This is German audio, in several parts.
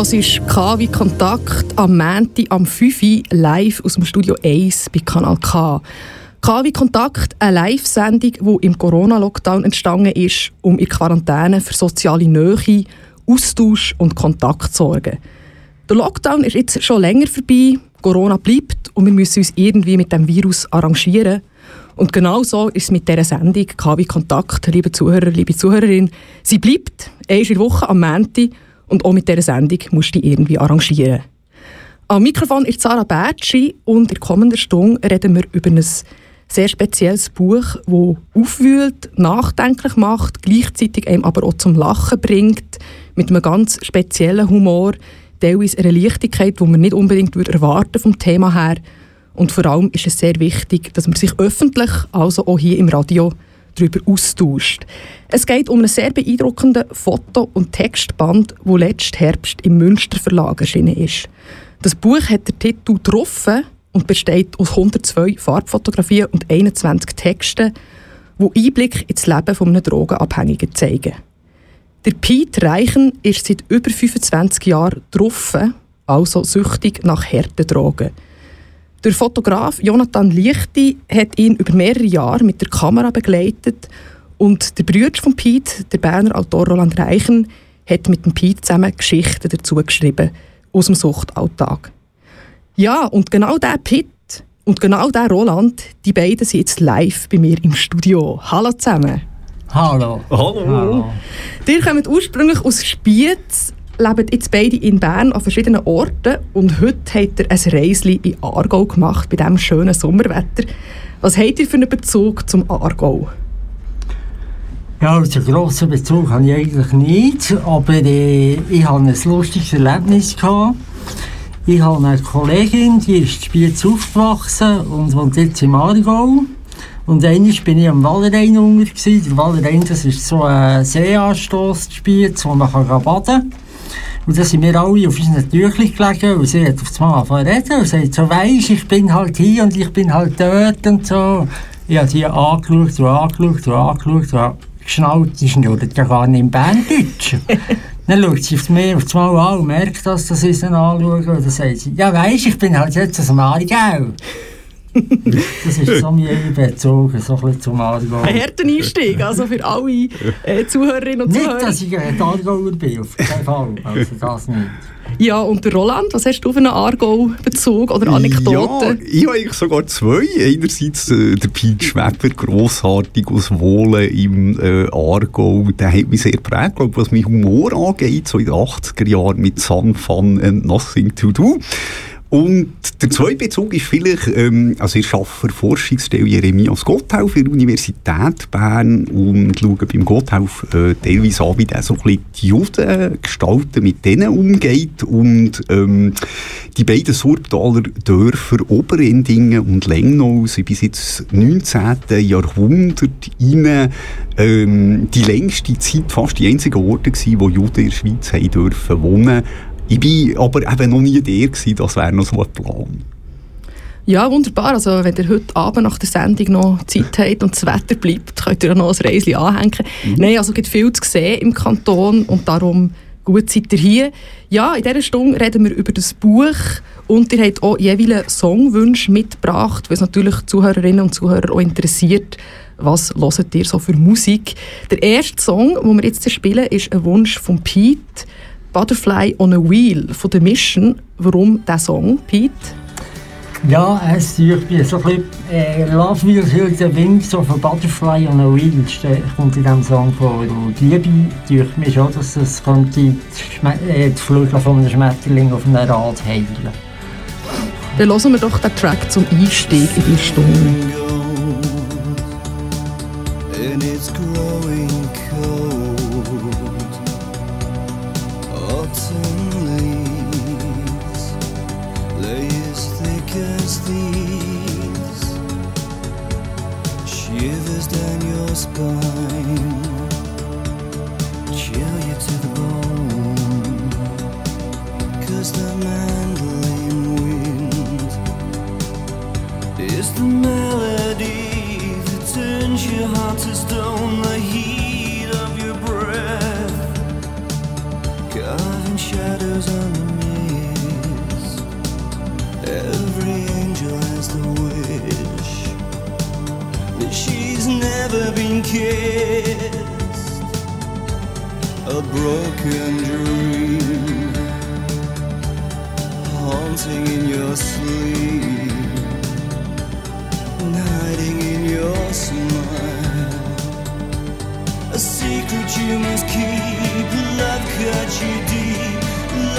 Das ist KW Kontakt am Mänti am 5 Uhr live aus dem Studio 1 bei Kanal K. KW Kontakt, eine Live-Sendung, die im Corona-Lockdown entstanden ist, um in Quarantäne für soziale Nähe, Austausch und Kontakt zu sorgen. Der Lockdown ist jetzt schon länger vorbei, Corona bleibt und wir müssen uns irgendwie mit dem Virus arrangieren. Und genau so ist es mit dieser Sendung KW Kontakt, liebe Zuhörer, liebe Zuhörerin. Sie bleibt, einmal in der Woche am Montag und auch mit dieser Sendung musst du dich irgendwie arrangieren. Am Mikrofon ist Sarah Bertschi und in der kommenden Stunde reden wir über ein sehr spezielles Buch, das aufwühlt, nachdenklich macht, gleichzeitig einem aber auch zum Lachen bringt, mit einem ganz speziellen Humor, teilweise eine Leichtigkeit, die man nicht unbedingt erwarten vom Thema her. Und vor allem ist es sehr wichtig, dass man sich öffentlich, also auch hier im Radio, darüber austauscht. Es geht um einen sehr beeindruckenden Foto- und Textband, wo letzten Herbst im Münster Verlag erschienen ist. Das Buch hat den Titel «Getroffen» und besteht aus 102 Farbfotografien und 21 Texten, die Einblick ins Leben eines Drogenabhängigen zeigen. Der Pete Reichen ist seit über 25 Jahren getroffen, also süchtig nach harten Drogen. Der Fotograf Jonathan Lichti hat ihn über mehrere Jahre mit der Kamera begleitet und der Bruder von Pete, der Berner Autor Roland Reichen, hat mit dem Pete zusammen Geschichten dazu geschrieben aus dem Suchtalltag. Ja, und genau der Pete und genau der Roland, die beiden sind jetzt live bei mir im Studio. Hallo zusammen. Hallo. Hallo. Hallo. Ihr kommt ursprünglich aus Spiez, leben jetzt beide in Bern an verschiedenen Orten und heute habt ihr ein Reisli in Aargau gemacht, bei diesem schönen Sommerwetter. Was habt ihr für einen Bezug zum Aargau? Ja, also einen grossen Bezug habe ich eigentlich nicht, aber äh, ich hatte ein lustiges Erlebnis. Gehabt. Ich habe eine Kollegin, die ist in Spiez aufgewachsen und wohnt jetzt im Aargau. Und einmal bin ich am Wallerein unter. Der Wallerein, das ist so ein Seeanstoss Spiez, wo man baden kann. Und dann sind wir alle auf unseren Tüchlein gelegen und sie hat auf das Mal angefangen reden und sagt so, weisst, ich bin halt hier und ich bin halt dort und so. Ich habe sie angeschaut und angeschaut und angeschaut und geschnallt, die schnurrt ja gar nicht im Berndeutsch. dann schaut sie auf mich auf das Mal an und merkt, dass das sie anschaue und dann sagt sie, ja weisst, ich bin halt jetzt aus dem Aargau das ist so mein Bezug, so ein bisschen zum Aargau. Ein harter Einstieg, also für alle äh, Zuhörerinnen und Zuhörer. Nicht, dass ich ein Aargauer bin, auf keinen Fall, also das nicht. Ja, und der Roland, was hast du für einen Aargau-Bezug oder Anekdote? Ja, ich habe eigentlich sogar zwei. Einerseits äh, der Pete Schweber, grossartig aus Wohlen im äh, Aargau. Der hat mich sehr geprägt, was mein Humor angeht, so in den 80er Jahren mit Sun, Fun and Nothing to Do. Und der zweite Bezug ist vielleicht, ähm, also ich arbeite für Forschungsstelle Jeremias Gotthelf in der Universität Bern und schaue beim Gotthelf äh, teilweise an, wie der so ein bisschen die Juden gestalten, mit denen umgeht und ähm, die beiden Surbtaler Dörfer Oberendingen und Lengnau sind bis jetzt 19. Jahrhundert rein, ähm, die längste Zeit fast die einzigen Orte gewesen, wo Juden in der Schweiz haben dürfen wohnen ich war aber eben noch nie der, gewesen, das wäre noch so ein Plan. Ja, wunderbar. Also, wenn ihr heute Abend nach der Sendung noch Zeit habt und das Wetter bleibt, könnt ihr noch ein Reisli anhängen. Mhm. Nein, also es gibt viel zu sehen im Kanton und darum gut seid ihr hier. Ja, in dieser Stunde reden wir über das Buch und ihr habt auch jeweils Songwünsche mitgebracht, weil es natürlich Zuhörerinnen und Zuhörer auch interessiert, was hört ihr so für Musik. Der erste Song, den wir jetzt spielen, ist ein Wunsch von Pete. Butterfly on a Wheel von der Mission. Warum dieser Song, Pete? Ja, es ist mir so ein bisschen äh, Love Wheel hört der Wind so von Butterfly on a Wheel kommt in diesem Song vor. Und Liebe durch mich schon, dass es könnte die, äh, die Flügel von einem Schmetterling auf einem Rad heilen. Dann hören wir doch den Track zum Einstieg in die Stunde. close by a broken dream haunting in your sleep hiding in your smile. A secret you must keep love cuts you deep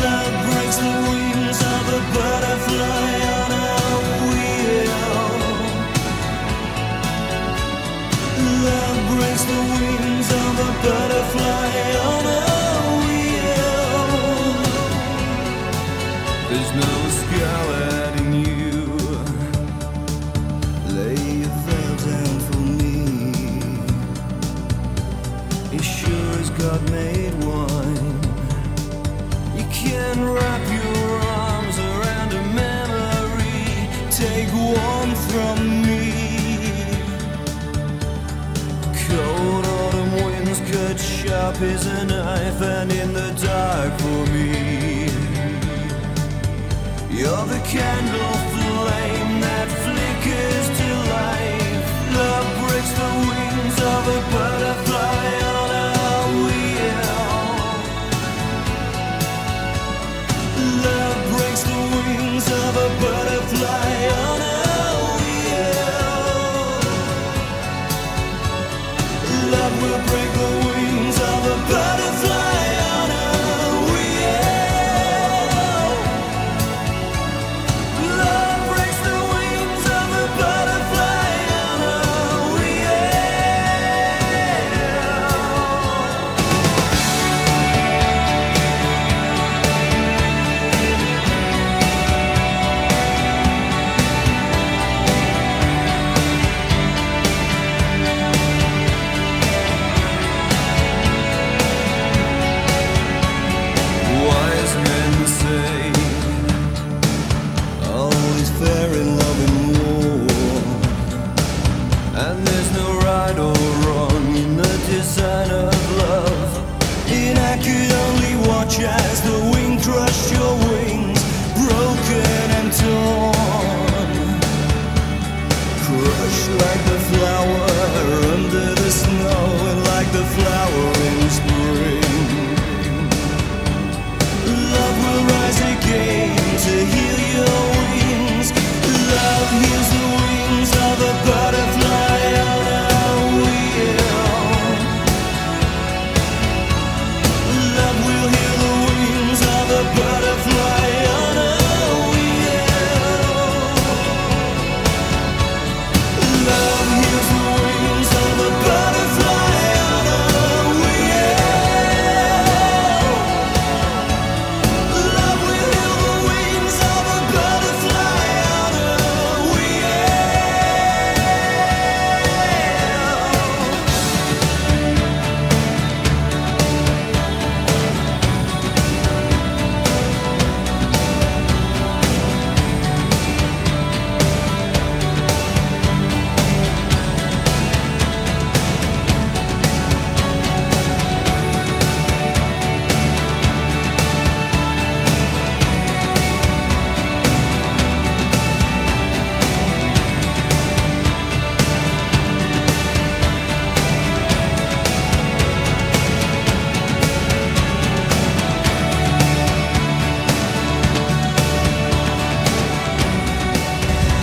love breaks the wings of a butterfly as a knife, and in the dark for me, you're the candle flame that flickers to life. Love breaks the wings of a butterfly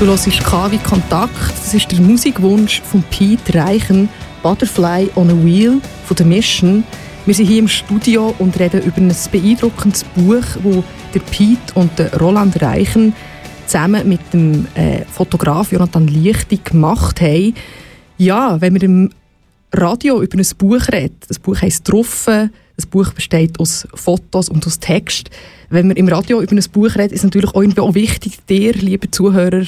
hörst KW Kontakt. Das ist der Musikwunsch von Pete Reichen, Butterfly on a Wheel von der Mission. Wir sind hier im Studio und reden über ein beeindruckendes Buch, wo der Pete und der Roland Reichen zusammen mit dem äh, Fotograf Jonathan Lichti gemacht haben. Ja, wenn wir im Radio über ein Buch redet, das Buch heisst «Truffen», das Buch besteht aus Fotos und aus Text. Wenn wir im Radio über ein Buch reden, ist natürlich auch wichtig, dir, liebe Zuhörer,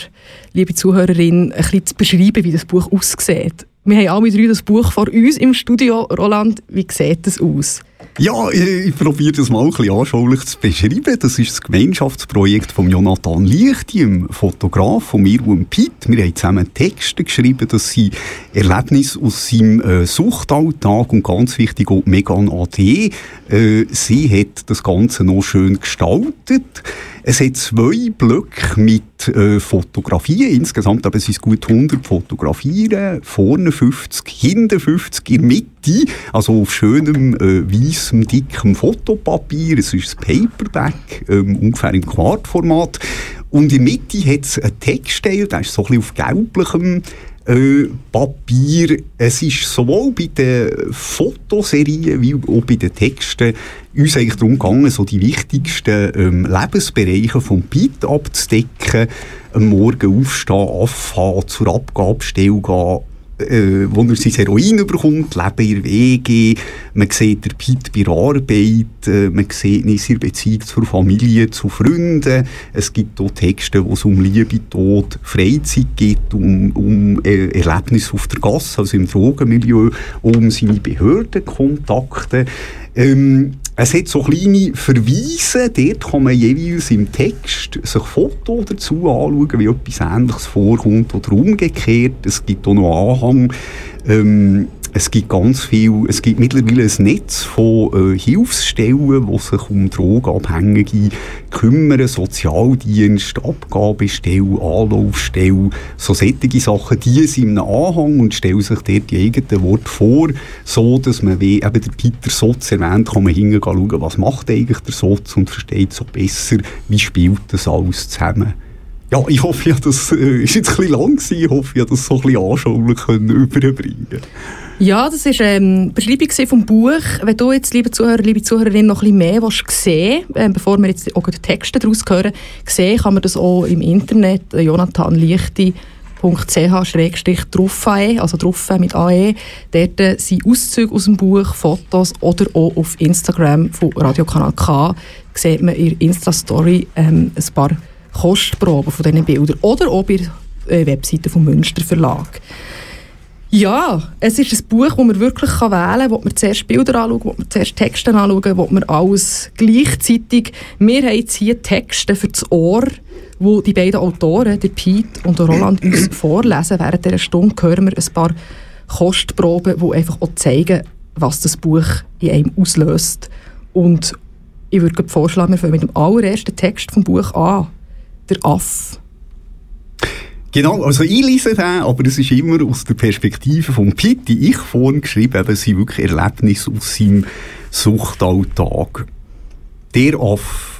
liebe Zuhörerin, ein bisschen zu beschreiben, wie das Buch aussieht. Wir haben alle drei das Buch vor uns im Studio. Roland, wie sieht das aus? Ja, ich, ich probiere das mal ein bisschen anschaulich zu beschreiben. Das ist das Gemeinschaftsprojekt von Jonathan Lichti, dem Fotograf von mir und Piet. Wir haben zusammen Texte geschrieben, das sind Erlebnisse aus seinem äh, Suchtalltag und ganz wichtig auch Megan AD. Äh, sie hat das Ganze noch schön gestaltet. Es hat zwei Blöcke mit äh, Fotografien. Insgesamt aber sind es gut 100 Fotografien. Vorne 50, hinten 50, in der Mitte. Also auf schönem, äh, weißem, dickem Fotopapier. Es ist ein Paperback, ähm, ungefähr im Quartformat. Und in der Mitte hat es einen Textteil, der ist so ein bisschen auf gelblichem äh, Papier. Es ist sowohl bei den Fotoserien wie auch bei den Texten uns eigentlich darum gegangen, so die wichtigsten ähm, Lebensbereiche vom Pit abzudecken. Am Morgen aufstehen, abfahren, zur Abgabestelle gehen, äh, wo er sein Heroin bekommt, Leben in der WG, man sieht der Pete bei Arbeit, äh, man sieht ihn in seiner Beziehung zur Familie, zu Freunden. Es gibt auch Texte, wo es um Liebe, Tod, Freizeit geht, um, um äh, Erlebnisse auf der Gasse, also im Drogenmilieu, um seine Behördenkontakte. Ähm, es hat so kleine Verweise, dort kann man jeweils im Text sich Fotos dazu anschauen, wie etwas Ähnliches vorkommt oder umgekehrt. Es gibt auch noch Anhang, ähm, es gibt ganz viel, es gibt mittlerweile ein Netz von äh, Hilfsstellen, die sich um Drogenabhängige kümmern, Sozialdienst, Abgabestelle, Anlaufstelle, so solche Sachen, die sind im Anhang und stellen sich dort die eigenen Worte vor, so dass man, wie eben der Peter Sotz erwähnt, kann man hingehen schauen, was macht eigentlich der Sotz und versteht so besser, wie spielt das alles zusammen. Ja, ich hoffe, ja, das äh, ist jetzt ein lang gewesen. Ich hoffe, ja, das so ein bisschen anschaulich können überbringen Ja, das war ähm, die Beschreibung vom Buch. Wenn du jetzt, liebe Zuhörer, liebe Zuhörerinnen, noch ein bisschen mehr sehen äh, bevor wir jetzt auch die Texte daraus hören, sehen kann man das auch im Internet, äh, jonathanlichti.ch druffae, also druffe mit AE. Dort äh, sind Auszüge aus dem Buch, Fotos oder auch auf Instagram von Radiokanal K sieht man in Insta-Story ähm, ein paar Kostproben von diesen Bildern. Oder auch bei der äh, Webseite vom Münster Verlag. Ja, es ist ein Buch, das man wirklich wählen kann, wo man zuerst Bilder anschauen, wo man zuerst Texte anschauen, wo man alles gleichzeitig... Wir haben jetzt hier Texte für das Ohr, wo die beiden Autoren, der Pete und der Roland, uns vorlesen. Während dieser Stunde hören wir ein paar Kostproben, die einfach auch zeigen, was das Buch in einem auslöst. Und ich würde vorschlagen, wir fangen mit dem allerersten Text vom Buch an der Aff. Genau, also ich lese den, aber es ist immer aus der Perspektive von Pitt, die ich vorhin geschrieben habe, sind wirklich Erlebnisse aus seinem Suchtalltag. Der Aff.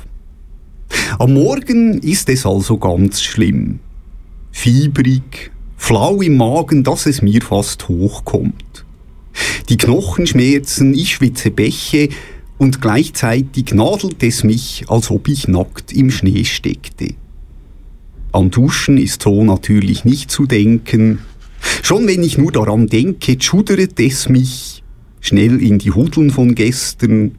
Am Morgen ist es also ganz schlimm. Fiebrig, flau im Magen, dass es mir fast hochkommt. Die Knochen schmerzen, ich schwitze Bäche und gleichzeitig nadelt es mich, als ob ich nackt im Schnee steckte. An Duschen ist so natürlich nicht zu denken. Schon wenn ich nur daran denke, schudert es mich schnell in die Hudeln von gestern.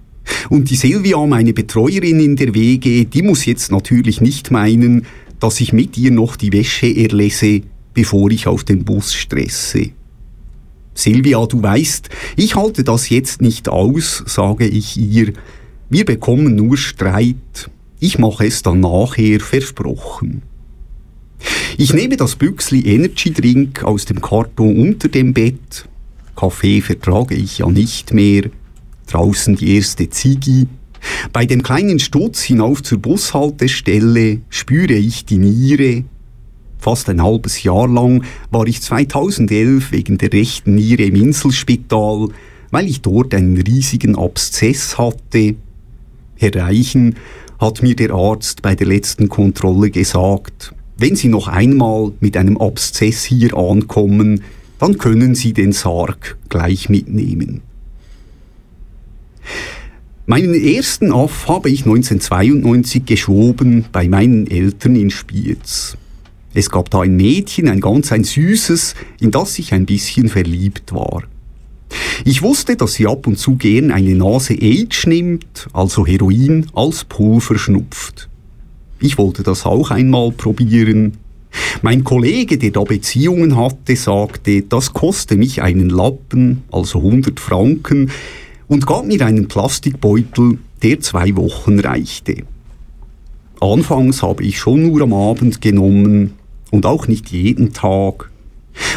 Und die Silvia, meine Betreuerin in der WG, die muss jetzt natürlich nicht meinen, dass ich mit ihr noch die Wäsche erlesse, bevor ich auf den Bus stresse. Silvia, du weißt, ich halte das jetzt nicht aus, sage ich ihr. Wir bekommen nur Streit. Ich mache es dann nachher versprochen. Ich nehme das Büchsli Energy Drink aus dem Karton unter dem Bett. Kaffee vertrage ich ja nicht mehr. Draußen die erste Ziggy. Bei dem kleinen Sturz hinauf zur Bushaltestelle spüre ich die Niere. Fast ein halbes Jahr lang war ich 2011 wegen der rechten Niere im Inselspital, weil ich dort einen riesigen Abszess hatte. Herr Reichen hat mir der Arzt bei der letzten Kontrolle gesagt, wenn Sie noch einmal mit einem Abszess hier ankommen, dann können Sie den Sarg gleich mitnehmen. Meinen ersten Aff habe ich 1992 geschoben bei meinen Eltern in Spiez. Es gab da ein Mädchen, ein ganz ein süßes, in das ich ein bisschen verliebt war. Ich wusste, dass sie ab und zu gern eine Nase Age nimmt, also Heroin, als Pulver schnupft. Ich wollte das auch einmal probieren. Mein Kollege, der da Beziehungen hatte, sagte, das koste mich einen Lappen, also 100 Franken, und gab mir einen Plastikbeutel, der zwei Wochen reichte. Anfangs habe ich schon nur am Abend genommen und auch nicht jeden Tag.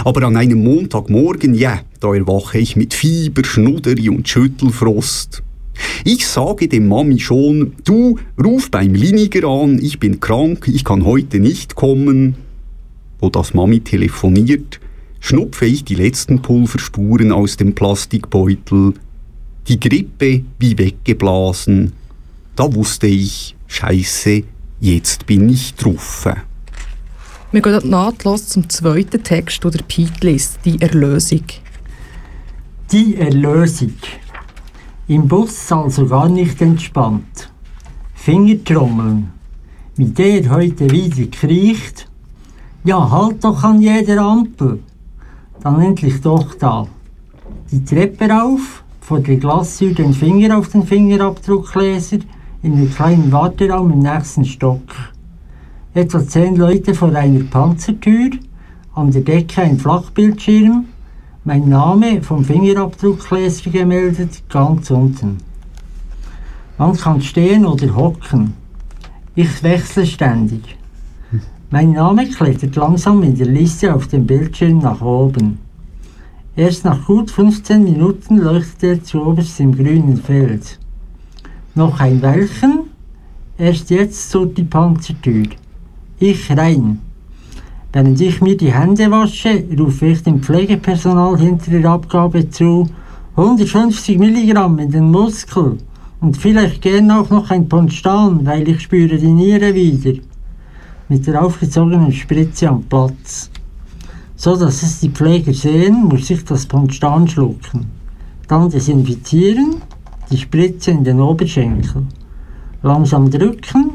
Aber an einem Montagmorgen, ja, da erwache ich mit Fieber, Schnudderi und Schüttelfrost. Ich sage dem Mami schon, du, ruf beim Liniger an, ich bin krank, ich kann heute nicht kommen. Wo das Mami telefoniert, schnupfe ich die letzten Pulverspuren aus dem Plastikbeutel. Die Grippe wie weggeblasen. Da wusste ich, scheiße, jetzt bin ich drauf. Wir gehen nahtlos zum zweiten Text, oder Pete liest, die Erlösung. Die Erlösung. Im Bus also gar nicht entspannt. Fingertrommeln. Wie der heute wieder kriecht. Ja, halt doch an jeder Ampel. Dann endlich doch da. Die Treppe rauf, vor der Glastür den Finger auf den Fingerabdruckleser, in den kleinen Warteraum im nächsten Stock. Etwa zehn Leute vor einer Panzertür, an der Decke ein Flachbildschirm, mein Name vom Fingerabdruckleser gemeldet, ganz unten. Man kann stehen oder hocken. Ich wechsle ständig. Mein Name klettert langsam in der Liste auf dem Bildschirm nach oben. Erst nach gut 15 Minuten leuchtet er zuoberst im grünen Feld. Noch ein Weilchen, erst jetzt zur die Panzertür. Ich rein. Während ich mir die Hände wasche, rufe ich dem Pflegepersonal hinter der Abgabe zu, 150 Milligramm in den Muskel und vielleicht gern auch noch ein Ponstan, weil ich spüre die Niere wieder. Mit der aufgezogenen Spritze am Platz. So dass es die Pfleger sehen, muss ich das Ponstan schlucken. Dann desinfizieren, die Spritze in den Oberschenkel. Langsam drücken,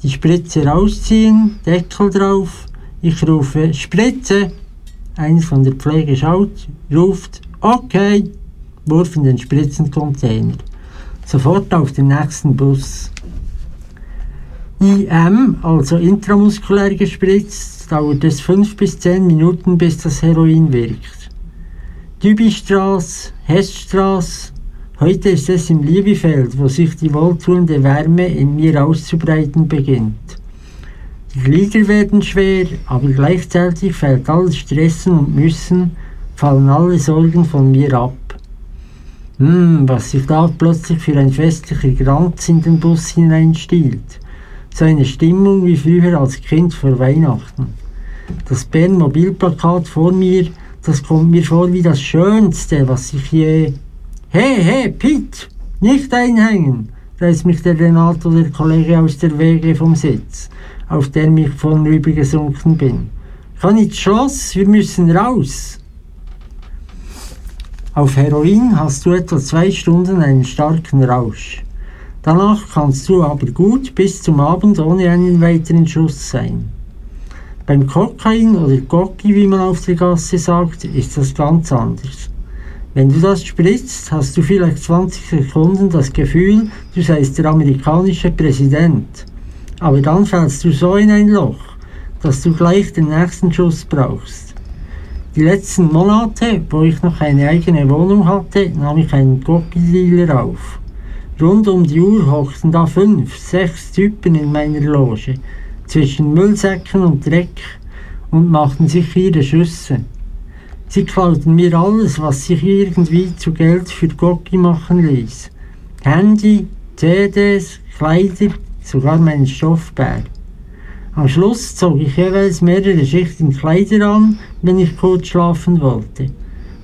die Spritze rausziehen, Deckel drauf. Ich rufe Spritze. Einer von der Pflege schaut, ruft Okay, Wurf in den Spritzencontainer. Sofort auf den nächsten Bus. IM, also intramuskulär gespritzt, dauert es 5 bis 10 Minuten, bis das Heroin wirkt. Dübistraße, Hessstraße, heute ist es im Liebefeld, wo sich die wohltuende Wärme in mir auszubreiten beginnt. Die Glieder werden schwer, aber gleichzeitig fällt alles Stressen und Müssen, fallen alle Sorgen von mir ab. Hm, was sich da plötzlich für ein festlicher Glanz in den Bus hineinstiehlt. So eine Stimmung wie früher als Kind vor Weihnachten. Das Bern-Mobilplakat vor mir, das kommt mir vor wie das Schönste, was ich je... Hey, hey, Pitt, nicht einhängen, reißt mich der Renato, der Kollege aus der Wege vom Sitz, auf den ich vornüber gesunken bin. Kann ins Schloss, wir müssen raus. Auf Heroin hast du etwa zwei Stunden einen starken Rausch. Danach kannst du aber gut bis zum Abend ohne einen weiteren Schuss sein. Beim Kokain oder Gocki, wie man auf der Gasse sagt, ist das ganz anders. Wenn du das spritzt, hast du vielleicht 20 Sekunden das Gefühl, du seist der amerikanische Präsident. Aber dann fällst du so in ein Loch, dass du gleich den nächsten Schuss brauchst. Die letzten Monate, wo ich noch eine eigene Wohnung hatte, nahm ich einen Gocki-Dealer auf. Rund um die Uhr hockten da fünf, sechs Typen in meiner Loge, zwischen Müllsäcken und Dreck, und machten sich ihre Schüsse. Sie klauten mir alles, was sich irgendwie zu Geld für Gocki machen ließ. Handy, CDs, Kleider, sogar meinen Stoffbär. Am Schluss zog ich jeweils mehrere Schichten Kleider an, wenn ich kurz schlafen wollte.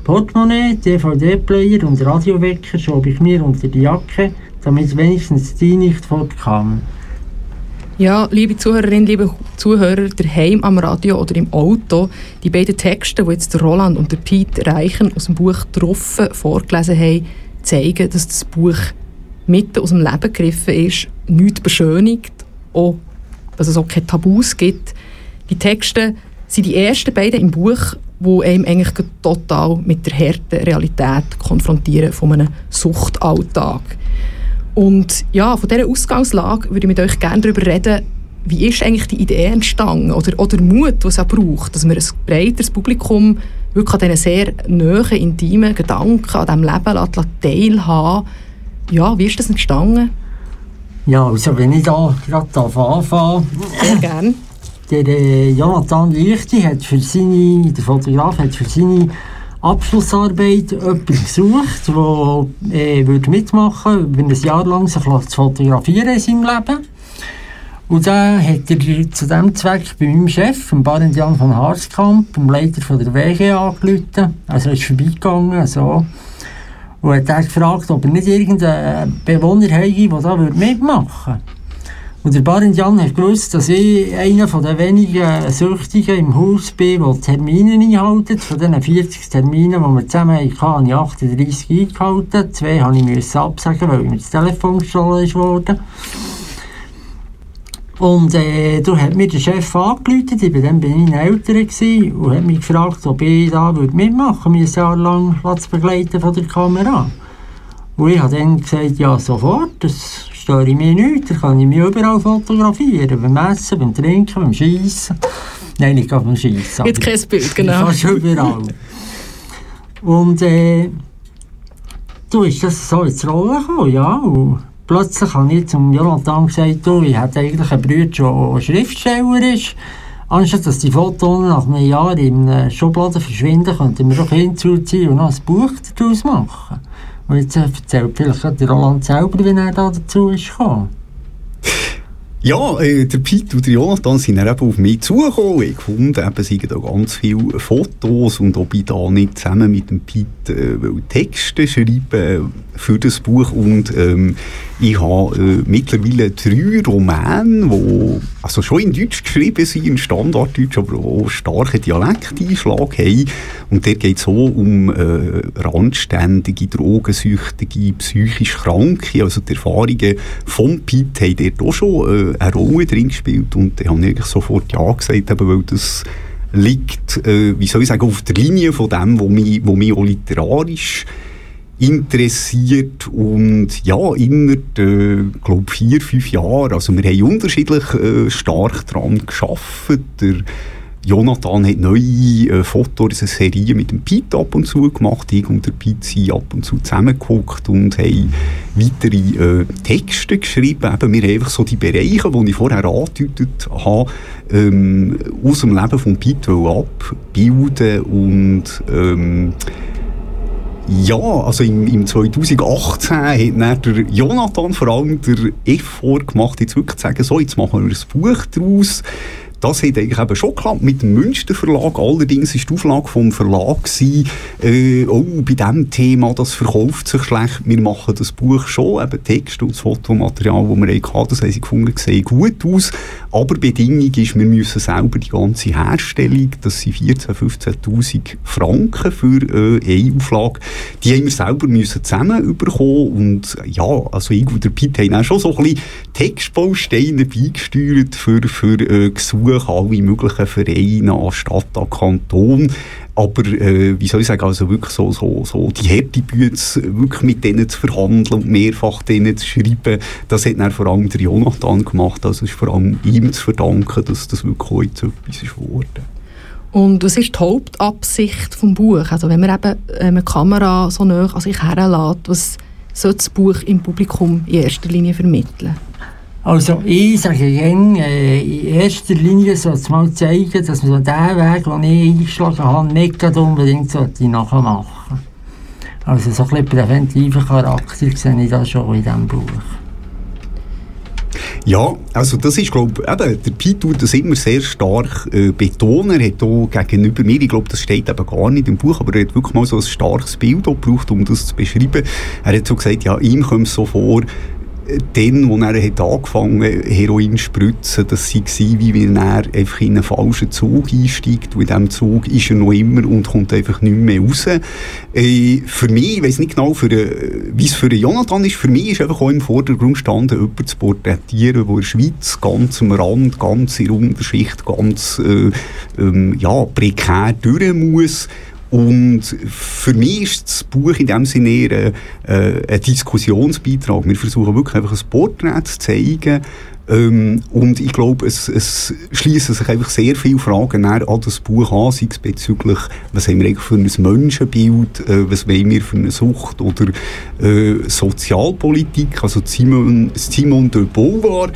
Portemonnaie, DVD-Player und Radiowecker schob ich mir unter die Jacke, damit wenigstens die nicht fortkamen. Ja, liebe Zuhörerinnen, liebe Zuhörer, daheim am Radio oder im Auto, die beiden Texte, die jetzt Roland und Pete Reichen aus dem Buch «Troffen» vorgelesen haben, zeigen, dass das Buch mitten aus dem Leben gegriffen ist, nichts beschönigt, auch, dass es auch keine Tabus gibt. Die Texte sind die ersten beiden im Buch, die einem eigentlich total mit der harten Realität konfrontieren von einem Suchtalltag. Und ja, von dieser Ausgangslage würde ich mit euch gerne darüber reden, wie ist eigentlich die Idee entstanden oder, oder Mut, was es auch braucht, dass man ein breiteres Publikum wirklich an diesen sehr nahen, intimen Gedanken, an diesem Leben teilhaben Ja, wie ist das entstanden? Ja, also wenn ich da gerade anfange. Sehr gerne. Der Jonathan Lichti hat für seine, der Fotograf hat für seine Abschlussarbeit jemanden gesucht, der äh, mitmachen würde, ein Jahr lang sich zu fotografieren in seinem Leben. Und dann hat er zu diesem Zweck bei meinem Chef, dem Jan von Harskamp, dem Leiter von der WG, angerufen. Also er ist vorbeigegangen. So. Und hat dann gefragt, ob er nicht irgendeinen Bewohner hätte, der da mitmachen würde. Und der Barend Jan hat gewusst, dass ich einer der wenigen Süchtigen im Haus bin, die Termine einhalten. Von diesen 40 Terminen, die wir zusammen hatten, habe ich 38 eingehalten. Zwei musste ich absagen, weil mir das Telefon gestohlen wurde. Und äh, da hat mir der Chef angerufen, ich war dann ich älter gewesen, und hat mich gefragt, ob ich da mitmachen würde, mich ein Jahr lang begleiten von der Kamera. Und ich habe dann gesagt, ja sofort, das mich nicht, da kann ich mich überall fotografieren, beim Essen, beim Trinken, beim Schießen. Nein, nicht beim Schießen. Jetzt kein Bild, genau. Fast überall. Und äh, du ist das so ins Rollen gekommen, ja. Und plötzlich habe ich zum Jonathan gesagt, du, ich hätte eigentlich einen Bruder, der Schriftsteller ist. Anstatt dass die Fotos nach einem Jahr in einer Schublade verschwinden, könnten wir doch hinzuziehen und noch ein Buch daraus machen. Und jetzt erzählt vielleicht der Roland selber, wie er da dazu ist gekommen. Ja, äh, der Pete und der Jonathan sind eben auf mich zugekommen. Ich fand, eben, es da ganz viele Fotos und ob ich da nicht zusammen mit dem Pete äh, Texte schreiben für das Buch. Und ähm, ich habe äh, mittlerweile drei Romane, die also schon in Deutsch geschrieben sind, in Standarddeutsch, aber auch starke Dialekteinschlag haben. Und der geht so um äh, randständige, drogensüchtige, psychisch Kranke. Also die Erfahrungen von Pete haben dort auch schon äh, eine Rolle drin gespielt. Und da habe ich sofort Ja gesagt, eben, weil das liegt, äh, wie soll ich sagen, auf der Linie von dem, was mich, wo mich auch literarisch interessiert und ja, innerhalb, äh, glaube vier, fünf Jahren, also wir haben unterschiedlich äh, stark daran geschafft. Der Jonathan hat neue äh, Fotos, eine Serie mit dem Pete ab und zu gemacht. Ich und der Pete sind ab und zu zusammengeguckt und haben weitere äh, Texte geschrieben. Eben, wir haben einfach so die Bereiche, die ich vorher angedeutet habe, ähm, aus dem Leben von Pete abbilden und ähm, ja, also im, im 2018 hat der Jonathan vor allem der Effort gemacht, jetzt wirklich zu sagen, so, jetzt machen wir ein Buch daraus. Das hat eigentlich eben schon geklappt mit dem Münster Verlag. Allerdings war die Auflage vom Verlag, gewesen, äh, oh, bei diesem Thema, das verkauft sich schlecht, wir machen das Buch schon, eben Text und das Fotomaterial, das wir hatten, das haben sie gefunden, sieht gut aus, aber Bedingung ist, wir müssen selber die ganze Herstellung, das sind 14.000, 15.000 Franken für äh, eine Auflage, die haben wir selber müssen zusammen bekommen und ja, also ich und der Pitt haben auch schon so ein bisschen Textbausteine beigesteuert für, für äh, Gesuche alle möglichen Vereine, an Stadt, an Kanton, aber äh, wie soll ich sagen, also wirklich so, so, so die Härtebüts wirklich mit denen zu verhandeln und mehrfach denen zu schreiben, das hat dann vor allem der Jonathan gemacht. Also es ist vor allem ihm zu verdanken, dass das wirklich heute etwas ist. Und was ist die Hauptabsicht des Buches? Also wenn man eben eine Kamera so nah an sich herlässt, was soll das Buch im Publikum in erster Linie vermitteln? Also ich sage gerne, äh, in erster Linie soll es mal zeigen, dass man den Weg, den ich eingeschlagen habe, nicht unbedingt nachmachen sollte. Also so ein bisschen präventiver Charakter sehe ich da schon in diesem Buch. Ja, also das ist, glaube ich, der Pete tut das immer sehr stark äh, betonen. Er hat auch gegenüber mir, ich glaube, das steht eben gar nicht im Buch, aber er hat wirklich mal so ein starkes Bild gebraucht, um das zu beschreiben. Er hat so gesagt, ja, ihm kommt es so vor, dann, als er hat angefangen Heroin zu spritzen, das war wie wenn er einfach in einen falschen Zug einsteigt. Und in diesem Zug ist er noch immer und kommt einfach nicht mehr raus. Äh, für mich, ich weiß nicht genau, äh, wie es für Jonathan ist, für mich ist einfach auch im Vordergrund gestanden, jemanden zu porträtieren, der in der Schweiz ganz am Rand, ganz in der Unterschicht, ganz äh, ähm, ja, prekär durch muss und für mich ist das Buch in dem Sinne eher äh, ein Diskussionsbeitrag. Wir versuchen wirklich einfach ein Porträt zu zeigen Ähm, und ich glaube, es, es schließen sich einfach sehr viele Fragen an das Buch an, sei es bezüglich, was haben wir eigentlich für ein Menschenbild, äh, was wollen wir für eine Sucht oder äh, Sozialpolitik. Also Simon, Simon de Beauvoir,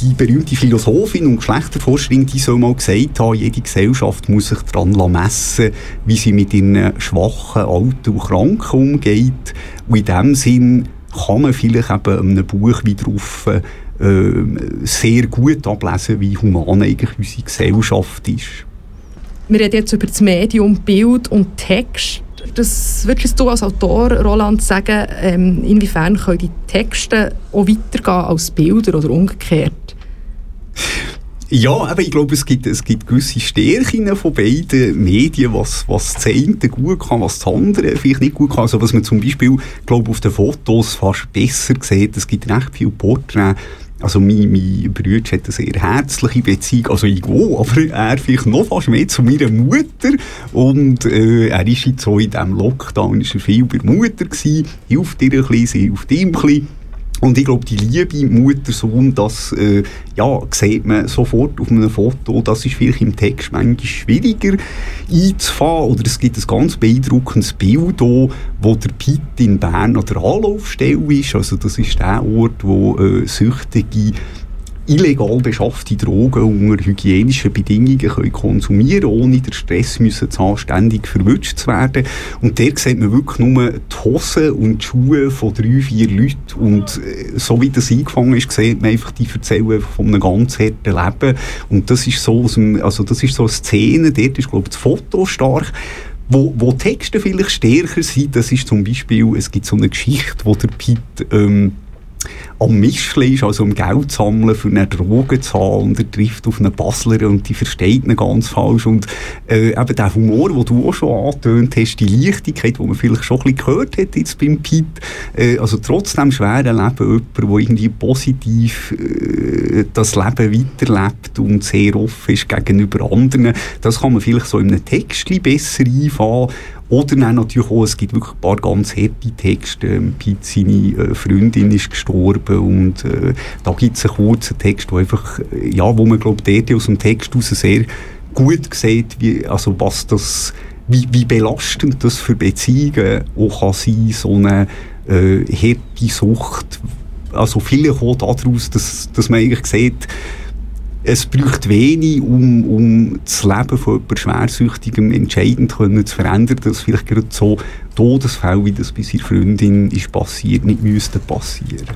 die berühmte Philosophin und Geschlechterforscherin, die soll mal gesagt haben, jede Gesellschaft muss sich daran messen, wie sie mit ihren schwachen, alten und Kranken umgeht. Und in dem Sinn kann man vielleicht eben einem Buch wie drauf äh, sehr gut ablesen, wie human eigentlich unsere Gesellschaft ist. Wir reden jetzt über das Medium Bild und Text. Das würdest du als Autor, Roland, sagen, ähm, inwiefern können die Texte auch weitergehen als Bilder oder umgekehrt? Ja, aber ich glaube, es gibt, es gibt gewisse Stärken von beiden Medien, was, was das eine gut kann, was das andere vielleicht nicht gut kann. Also was man zum Beispiel, glaube auf den Fotos fast besser sieht, es gibt recht viele Porträts, also mein, mein Bruder hat eine sehr herzliche Beziehung, also ich auch, aber er vielleicht noch fast mehr zu meiner Mutter. Und äh, er ist jetzt so in diesem Lockdown ist er viel bei der Mutter gewesen, hilft ihr ein bisschen, sie hilft ihm ein bisschen und ich glaube, die Liebe Mutter-Sohn, das äh, ja, sieht man sofort auf einem Foto. Das ist vielleicht im Text manchmal schwieriger einzufahren. Oder es gibt ein ganz beeindruckendes Bild hier, wo der Pitt in Bern an der Anlaufstelle ist. Also das ist der Ort, wo äh, Süchtige illegal beschaffte Drogen unter hygienischen Bedingungen können konsumieren ohne den Stress müssen zu haben, ständig verwünscht zu werden. Und dort sieht man wirklich nur die Hosen und die Schuhe von drei, vier Leuten. Und äh, so wie das eingefangen ist, sieht man einfach, die erzählen von einem ganz harten Leben. Und das ist so, also das ist so eine Szene, dort ist, glaube ich, das Foto stark. Wo, wo Texte vielleicht stärker sind, das ist zum Beispiel, es gibt so eine Geschichte, wo der Pete ähm, am Mischli ist, also um Geld zu sammeln, für eine Droge zu haben. Und er trifft auf eine Baslerin und die versteht ihn ganz falsch. Und äh, eben der Humor, den du auch schon angetönt hast, die Leichtigkeit, die man vielleicht schon ein bisschen gehört hat jetzt beim Pete, äh, also trotzdem schweren Leben jemand, der irgendwie positiv äh, das Leben weiterlebt und sehr offen ist gegenüber anderen, das kann man vielleicht so in einem Text besser einfahren oder dann natürlich auch, es gibt wirklich ein paar ganz harte Texte. Ähm, Pete, seine äh, Freundin ist gestorben und äh, da gibt es einen kurzen Text, wo einfach, äh, ja, wo man glaube ich aus dem Text heraus sehr gut sieht, wie, also was das, wie, wie belastend das für Beziehungen auch kann sein, so eine äh, harte Sucht. Also viele kommen daraus, dass, dass man eigentlich sieht, es braucht wenig, um, um das Leben von jemandem Schwersüchtigem entscheidend können zu verändern, dass vielleicht gerade so Todesfälle, wie das bei seiner Freundin ist passiert, nicht müssten passieren.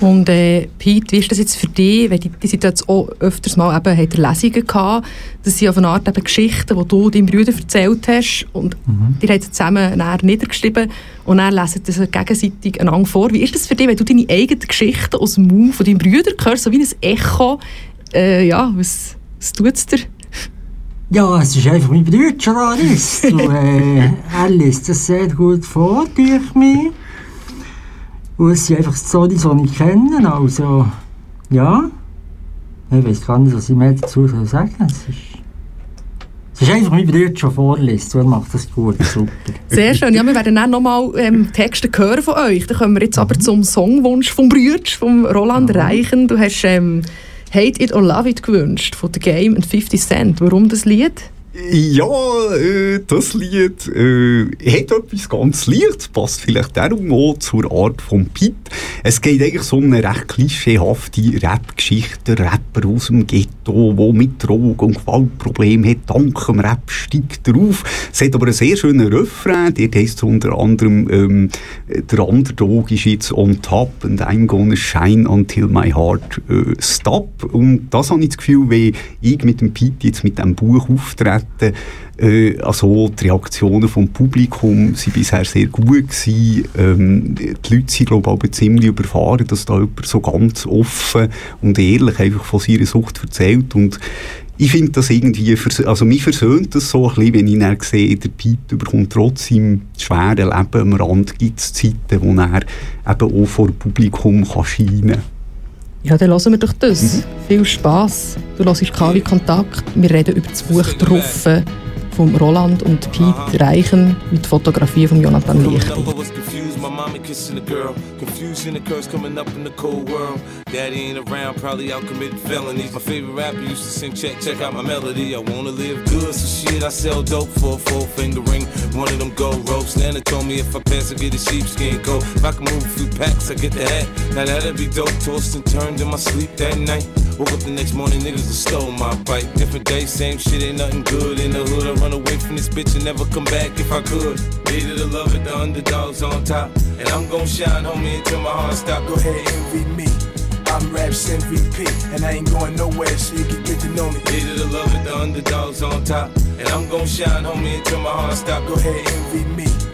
Und äh, Pete, wie ist das jetzt für dich, weil die, die sind jetzt auch öfters mal eben, hat Lesungen gehabt, das sind auf eine Art eben Geschichten, die du deinem Bruder erzählt hast und mhm. die haben zusammen niedergeschrieben und dann lesen das gegenseitig einander vor. Wie ist das für dich, wenn du deine eigenen Geschichten aus dem Mund von deinem Bruder hörst, so wie ein Echo äh, ja, was, was tut es dir? Ja, es ist einfach mein Bruder, Alice. Du, äh, liest das sehr gut vor durch mich. Und es sind einfach Storys, die ich kenne. Also, ja. Ich weiß gar nicht, was ich mehr dazu sagen soll. Es ist, es ist einfach mein Bruder schon vorliest. Er macht das gut, super. Sehr schön. Ja, wir werden dann nochmal ähm, Texte hören von euch. Dann kommen wir jetzt aber zum Songwunsch vom Bruder, vom Roland ja. Reichen. Du hast... Ähm, Hate It or Love It gewünscht von The Game und 50 Cent. Warum das Lied? Ja, äh, das Lied äh, hat etwas ganz Leichtes, passt vielleicht darum auch zur Art von Pete. Es geht eigentlich so um eine recht klischeehafte Rap-Geschichte. Rapper aus dem Ghetto, der mit Drogen- und Gewaltproblemen hat, dank dem Rap steigt er auf. Es hat aber einen sehr schönen Refrain, dort heisst es unter anderem, ähm, der Underdog ist jetzt on top and I'm gonna shine until my heart äh, stop. Und das habe ich das Gefühl, wenn ich mit dem Pete jetzt mit diesem Buch auftrete, Seite. Äh, also die Reaktionen vom Publikum sind bisher sehr gut gewesen. Ähm, die Leute sind, glaube ich, ziemlich überfahren, dass da jemand so ganz offen und ehrlich einfach von seiner Sucht erzählt und ich finde das irgendwie, also mich versöhnt das so ein bisschen, wenn ich dann sehe, der Pete bekommt trotz seinem schweren Leben am Rand gibt es Zeiten, wo er eben auch vor Publikum kann scheinen kann. Ja, dann hören wir doch das. Mhm. Viel Spass. Du hörst KW Kontakt. Wir reden über das Buch «Truffen» von Roland und Pete Reichen mit Fotografie von Jonathan Licht. Daddy ain't around, probably out committed felonies. My favorite rapper used to sing, check, check out my melody. I wanna live good, so shit, I sell dope for a four finger ring. One of them gold ropes. Nana told me if I pass, I get a sheepskin coat. If I can move a few packs, I get the hat. Now that'd be dope. Tossed and turned in my sleep that night. Woke up the next morning, niggas stole my bike. Different day, same shit, ain't nothing good in the hood. I run away from this bitch and never come back if I could. Needed to love it, the underdogs on top. And I'm gon' shine, homie, until my heart stop. Go ahead, envy me. I'm Raps MVP, and I ain't going nowhere, so you can get to know me. Needed the love it, the underdogs on top. And I'm gon' shine, homie, until my heart stop. Go ahead, envy me.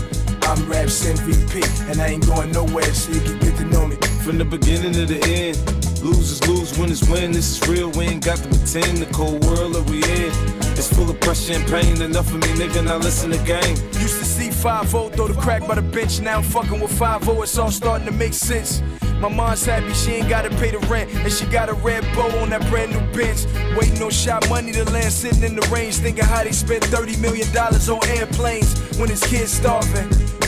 I'm Raps MVP, and I ain't going nowhere, so you can get to know me. From the beginning to the end, losers lose, winners win. This is real, we ain't got to pretend. The cold world that we in, it's full of pressure and pain. Enough of me, nigga, now listen to game. Used to see 5 throw the crack by the bench. Now I'm fucking with 5 it's all starting to make sense. My mom's happy she ain't gotta pay the rent, and she got a red bow on that brand new bench. Waiting on shot money to land, sitting in the range, thinking how they spent 30 million dollars on airplanes when his kids starving.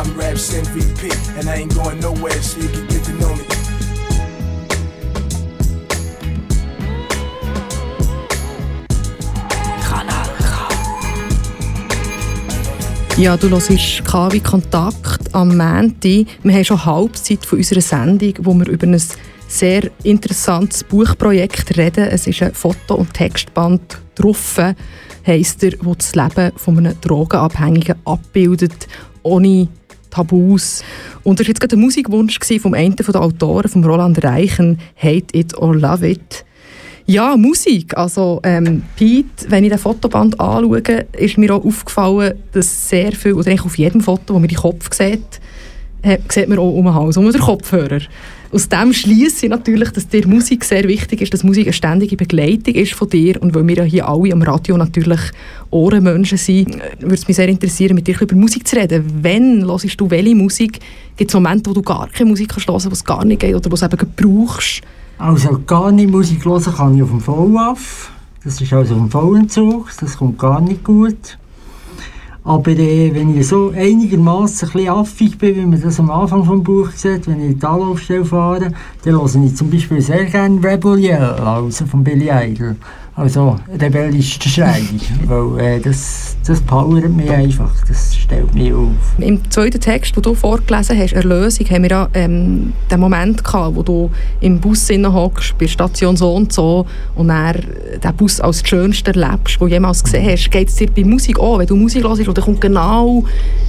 I'm Raps MVP, and I ain't going nowhere, so you can get to know me. Ja, du hörst KW Kontakt am Montag. Wir haben schon Halbzeit von unserer Sendung, wo wir über ein sehr interessantes Buchprojekt reden. Es ist ein Foto- und Textband drauf, heisst er, wo das Leben von einem Drogenabhängigen abbildet, ohne Tabus. Und das war jetzt gerade ein Musikwunsch vom einen der Autoren, von Roland Reichen, «Hate it or love it». Ja, Musik. Also, ähm, Pete, wenn ich den Fotoband anschaue, ist mir auch aufgefallen, dass sehr viel, oder eigentlich auf jedem Foto, wo man den Kopf sieht, äh, sieht man auch um den Hals, um den Kopfhörer. Aus dem schließe ich natürlich, dass dir Musik sehr wichtig ist, dass Musik eine ständige Begleitung ist von dir. Und weil wir ja hier alle am Radio natürlich Ohrenmenschen sind, würde es mich sehr interessieren, mit dir über Musik zu reden. Wenn hörst du welche Musik? Gibt es Momente, wo du gar keine Musik kannst wo es gar nicht geht oder wo es eben gerade brauchst? Also gar nicht Musik hören kann ich auf dem VAF. Das ist also ein Vollenzug, das kommt gar nicht gut. Aber äh, wenn ich so einigermaßen ein bisschen affig bin, wie man das am Anfang vom Buch sieht, wenn ich die Anlaufstelle fahre, dann höre ich zum Beispiel sehr gerne Rebel Yell, also von Billy Idol. Also rebellischer Schrei, weil äh, das, das powert mich einfach, das stellt mich auf. Im zweiten Text, den du vorgelesen hast, «Erlösung», haben wir ja ähm, den Moment gehabt, wo du im Bus hockst, bei der Station so und so, und dann den Bus als das Schönste erlebst, den du jemals gesehen hast. Geht es dir bei Musik auch? Wenn du Musik hörst und dann kommt genau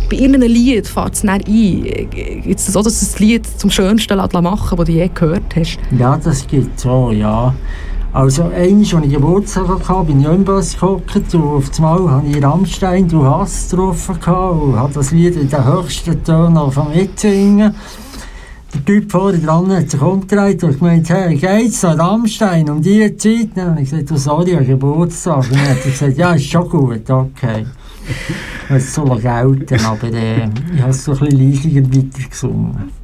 bei irgendeinem Lied fährt es dann ein. Gibt es so, dass du das Lied zum Schönsten machen lässt, das du je gehört hast? Ja, das gibt so, ja. Also, einmal, als ich Geburtstag hatte, bin ich auch im Bus gehockt und auf einmal hatte ich Rammstein «Du Hass» getroffen und habe das Lied in den höchsten Tönen angefangen mitzusingen. Der Typ vorne dran hat sich umgedreht und gemeint, hey, geht's noch Rammstein um diese Zeit? Dann habe ich gesagt, oh, sorry, ich Geburtstag. Und dann hat er gesagt, ja, ist schon gut, okay. Das soll gelten, aber äh, ich habe es so ein bisschen leisiger weitergesungen.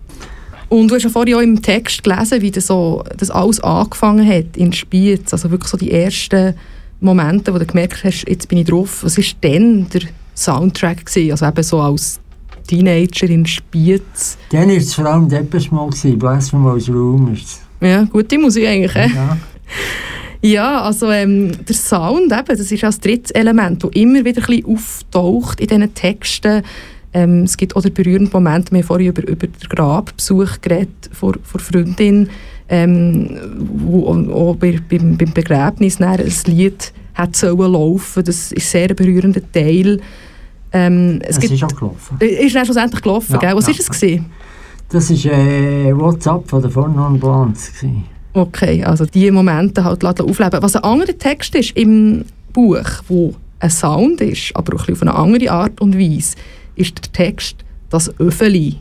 Und du hast ja vorhin auch im Text gelesen, wie das, so, das alles angefangen hat in Spiez. Also wirklich so die ersten Momente, wo du gemerkt hast, jetzt bin ich drauf. Was war denn der Soundtrack? Gewesen? Also eben so als Teenager in Spiez. Dann war es vor allem Depeche Mode, gewesen, Blasphemous Rumors. Ja, gute Musik eigentlich. Ja. Ja, also ähm, der Sound, eben, das ist auch das dritte Element, das immer wieder ein bisschen auftaucht in diesen Texten. Ähm, es gibt auch den berührenden Moment, wir haben vorhin über, über den Grabbesuch geredet von, von Freundin, ähm, wo auch bei, beim, beim Begräbnis ein Lied hat sollen laufen. Das ist sehr ein berührender Teil. Ähm, es Es gibt, ist auch gelaufen. Äh, ist dann schlussendlich gelaufen, Ja, gell? Was ja. ist es gewesen? Das war äh, WhatsApp von der Fornon Blondes. Okay, also diese Momente halt aufleben. Was ein anderer Text ist im Buch, wo ein Sound ist, aber auch ein bisschen auf eine andere Art und Weise, ist der Text «Das Öffeli».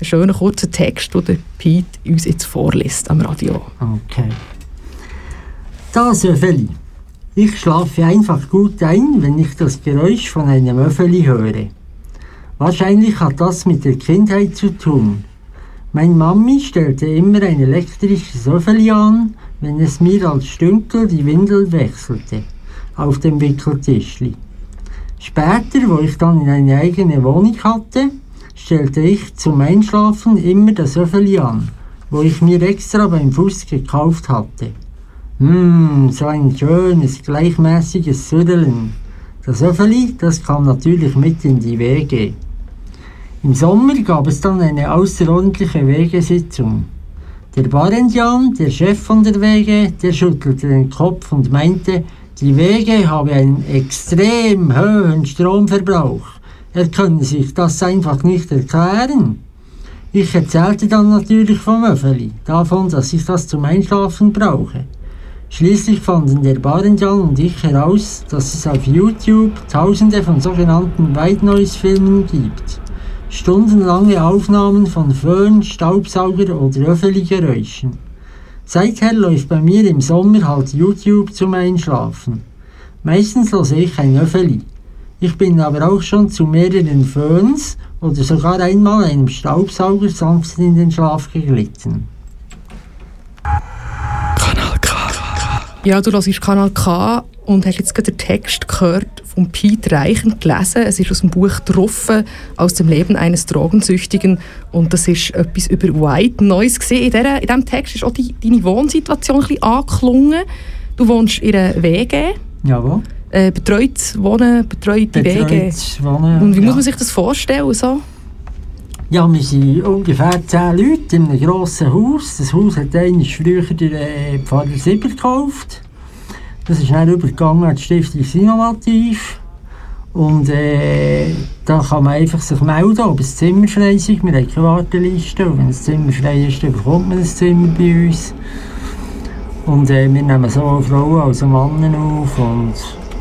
Ein schöner, kurzer Text, den Pete uns jetzt vorliest am Radio. Okay. Das Öffeli. Ich schlafe einfach gut ein, wenn ich das Geräusch von einem Öffeli höre. Wahrscheinlich hat das mit der Kindheit zu tun. Meine Mami stellte immer ein elektrisches Öffeli an, wenn es mir als Stünkel die Windel wechselte, auf dem Wickeltischli. Später, wo ich dann in eine eigene Wohnung hatte, stellte ich zum Einschlafen immer das Öffeli an, wo ich mir extra beim Fuß gekauft hatte. Hm, so ein schönes, gleichmäßiges Süddeln. Das Öffeli, das kam natürlich mit in die Wege. Im Sommer gab es dann eine außerordentliche Wegesitzung. Der Barendian, der Chef von der Wege, der schüttelte den Kopf und meinte, die Wege habe einen extrem hohen Stromverbrauch. Er könne sich das einfach nicht erklären. Ich erzählte dann natürlich vom Öffeli, davon, dass ich das zum Einschlafen brauche. Schließlich fanden der Barenjan und ich heraus, dass es auf YouTube tausende von sogenannten White Noise Filmen gibt. Stundenlange Aufnahmen von Föhn, Staubsauger oder Öffeli-Geräuschen. Seither läuft bei mir im Sommer halt YouTube zum Einschlafen. Meistens höre ich ein Öffeli. Ich bin aber auch schon zu mehreren Föhns oder sogar einmal einem Staubsauger sanft in den Schlaf geglitten. Ja, du hörst Kanal K und hast jetzt gerade den Text gehört von Pete Reichend gelesen. Es ist aus dem Buch «Troffen aus dem Leben eines Drogensüchtigen» und das ist etwas über White Noise gesehen. In, dieser- in diesem Text ist auch die, deine Wohnsituation ein bisschen angeklungen. Du wohnst in einer WG, Jawohl. äh, betreutes Wohnen, betreute WG. Betreutes Wohnen. Und wie ja. muss man sich das vorstellen? So? Ja, wir sind ungefähr zehn Leute in einem grossen Haus. Das Haus hat einmal früher der äh, Pfarrer Sieber gekauft. Das ist dann übergegangen an die Stiftung Innovativ. Und äh, da kann man einfach sich melden, ob ein Zimmer frei ist. Wir haben keine Warteliste. Und wenn ein Zimmer frei ist, dann bekommt man ein Zimmer bei uns. Und äh, wir nehmen sowohl Frauen als auch Männer auf. Und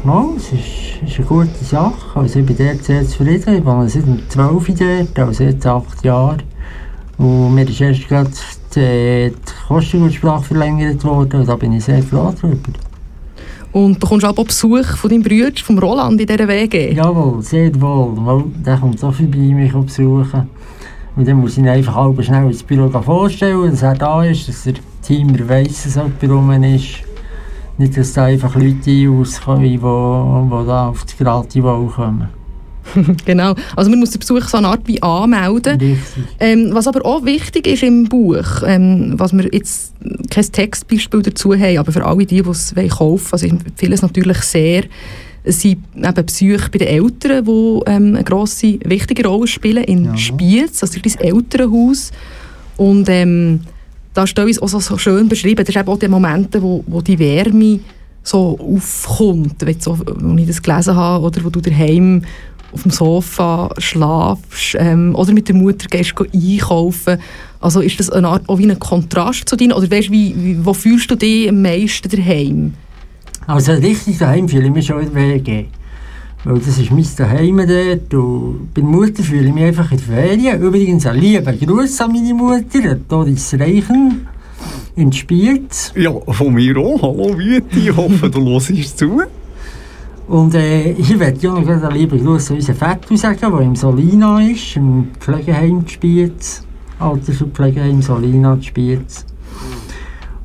ja, es ist, ist eine gute Sache. Also ich bin dort sehr zufrieden. Ich wohne seit dem 12 dort, also jetzt acht Jahre. Und mir ist erst gerade die, die Kostengutssprache verlängert worden. Und da bin ich sehr froh drüber. Und bekommst auch Besuch von deinem Bruder, vom Roland in dieser WG? Jawohl, sehr wohl. Weil der kommt so vorbei, mich besuchen. Und dann muss ich ihn einfach halb schnell ins Büro vorstellen, dass er da ist, dass der Teamer weiss, dass jemand rum ist. Nicht, dass da einfach Leute auskommen, die, die da auf die Gratis kommen. Genau. Also man muss den Besuch so eine Art wie anmelden. Ähm, was aber auch wichtig ist im Buch, ähm, was wir jetzt kein Textbeispiel dazu haben, aber für alle die, die es wollen kaufen also ich empfehle es natürlich sehr, sind eben Besuche bei den Eltern, die ähm, eine grosse, wichtige Rolle spielen in Ja. Spiez, also dein Elternhaus. Und ähm, da steht uns auch so, schön beschrieben, das ist eben auch die Momente, wo, wo die Wärme so aufkommt, wenn, so, ich das gelesen habe, oder wo du daheim auf dem Sofa schlafst ähm, oder mit der Mutter gehst go einkaufen. Also ist das eine Art auch wie ein Kontrast zu dir? Oder weißt, wie, wie, wo fühlst du dich am meisten daheim? Also richtig daheim fühle ich mich schon in der WG. Weil das ist mein Daheim dort. Und bei der Mutter fühle ich mich einfach in der Ferien. Übrigens ein lieber Gruß an meine Mutter, Doris Reichen in Spiez. Ja, von mir auch. Hallo Wüti, ich hoffe, du hörst zu. Und äh, ich möchte ja noch einen lieben Gruß an unseren Vetter sagen, der im Solina ist, im Pflegeheim Spiez. Alters- und Pflegeheim Solina Spiez.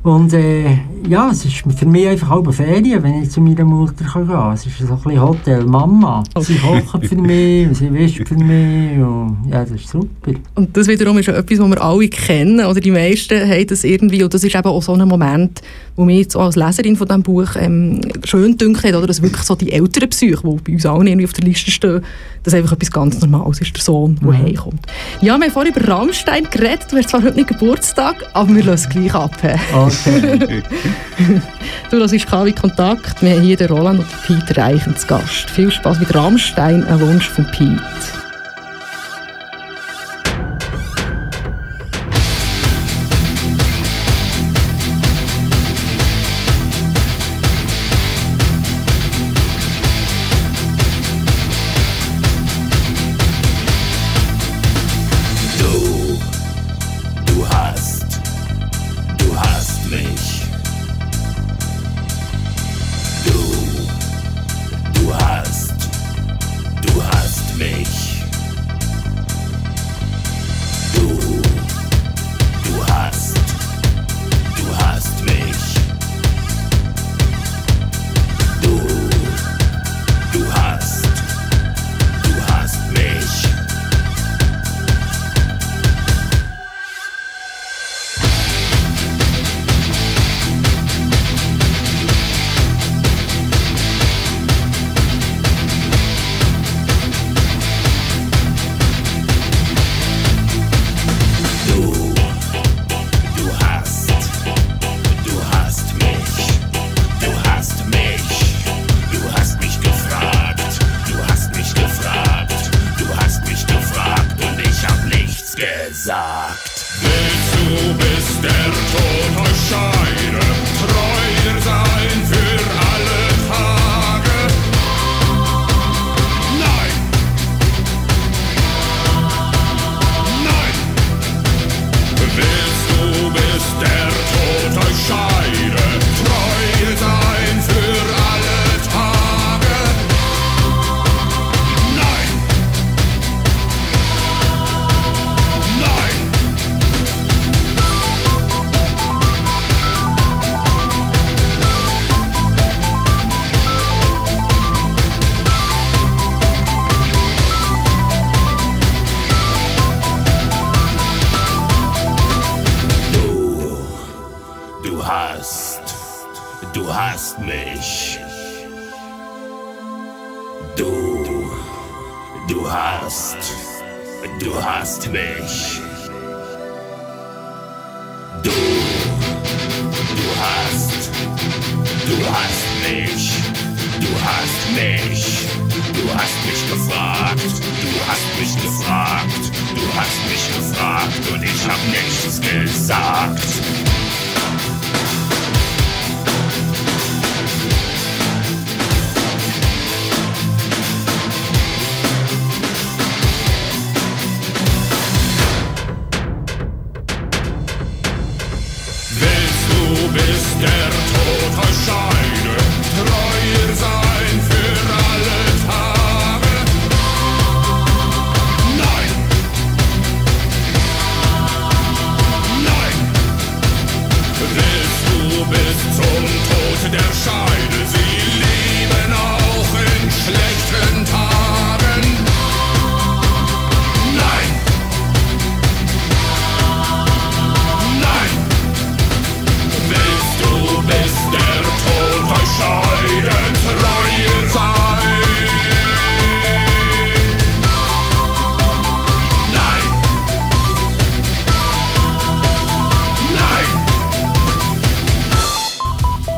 Und äh, ja, es ist für mich einfach auch eine Ferien, wenn ich zu meiner Mutter kann gehen kann. Es ist so ein bisschen Hotel Mama. Sie kochen für mich, und sie wischen für mich. Und, ja, das ist super. Und das wiederum ist ja etwas, was wir alle kennen, oder die meisten haben das irgendwie, und das ist eben auch so ein Moment, wo mir jetzt als Leserin von diesem Buch ähm, schön dünkt, oder dass wirklich so die älteren Psyche, die bei uns allen irgendwie auf der Liste stehen, dass einfach etwas ganz Normales ist, der Sohn, der Mhm. heimkommt. Ja, wir haben vorhin über Rammstein geredet, du hast zwar heute nicht Geburtstag, aber wir lassen es gleich ab. Okay. Du, das ist KW Kontakt. Wir haben hier den Roland und den Peter Reichen zu Gast. Viel Spaß mit Rammstein, ein Wunsch von Pete.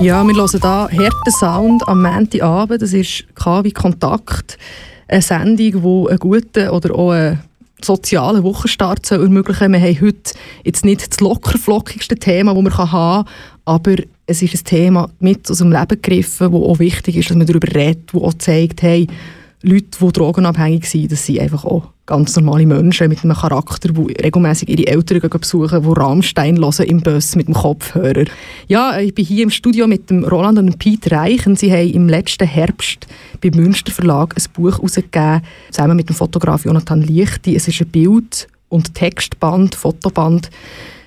Ja, wir hören hier harten Sound am Montagabend. Das ist KW Kontakt, eine Sendung, die einen guten oder auch einen sozialen Wochenstart soll ermöglichen Wir haben heute jetzt nicht das lockerflockigste Thema, das wir haben kann, aber es ist ein Thema mit aus dem Leben gegriffen, wo auch wichtig ist, dass man darüber redet, wo auch zeigt, hey, Leute, die drogenabhängig sind, das sind einfach auch ganz normale Menschen mit einem Charakter, die regelmäßig ihre Eltern besuchen, die Rammstein hören im Bus mit dem Kopfhörer. Ja, ich bin hier im Studio mit dem Roland und Pete Reichen. Sie haben im letzten Herbst beim Münster Verlag ein Buch herausgegeben, zusammen mit dem Fotograf Jonathan Lichti. Es ist ein Bild und Textband, Fotoband,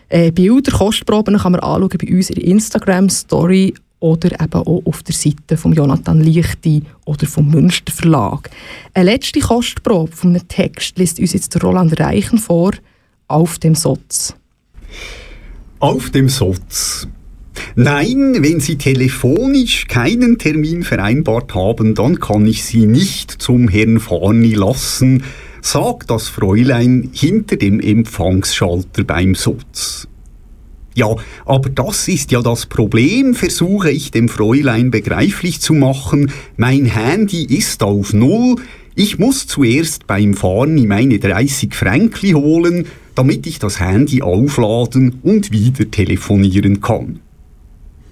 äh, Bilder, Kostproben kann man anschauen bei uns in Instagram-Story oder eben auch auf der Seite von Jonathan Lichti oder vom Münster Verlag. Eine letzte Kostprobe von einem Text liest uns jetzt Roland Reichen vor, auf dem Sotz. Auf dem Sotz. Nein, wenn Sie telefonisch keinen Termin vereinbart haben, dann kann ich Sie nicht zum Herrn Farni lassen, sagt das Fräulein hinter dem Empfangsschalter beim Sotz. Ja, aber das ist ja das Problem, versuche ich dem Fräulein begreiflich zu machen. Mein Handy ist auf Null. Ich muss zuerst beim Fahren meine 30 Fränkli holen, damit ich das Handy aufladen und wieder telefonieren kann.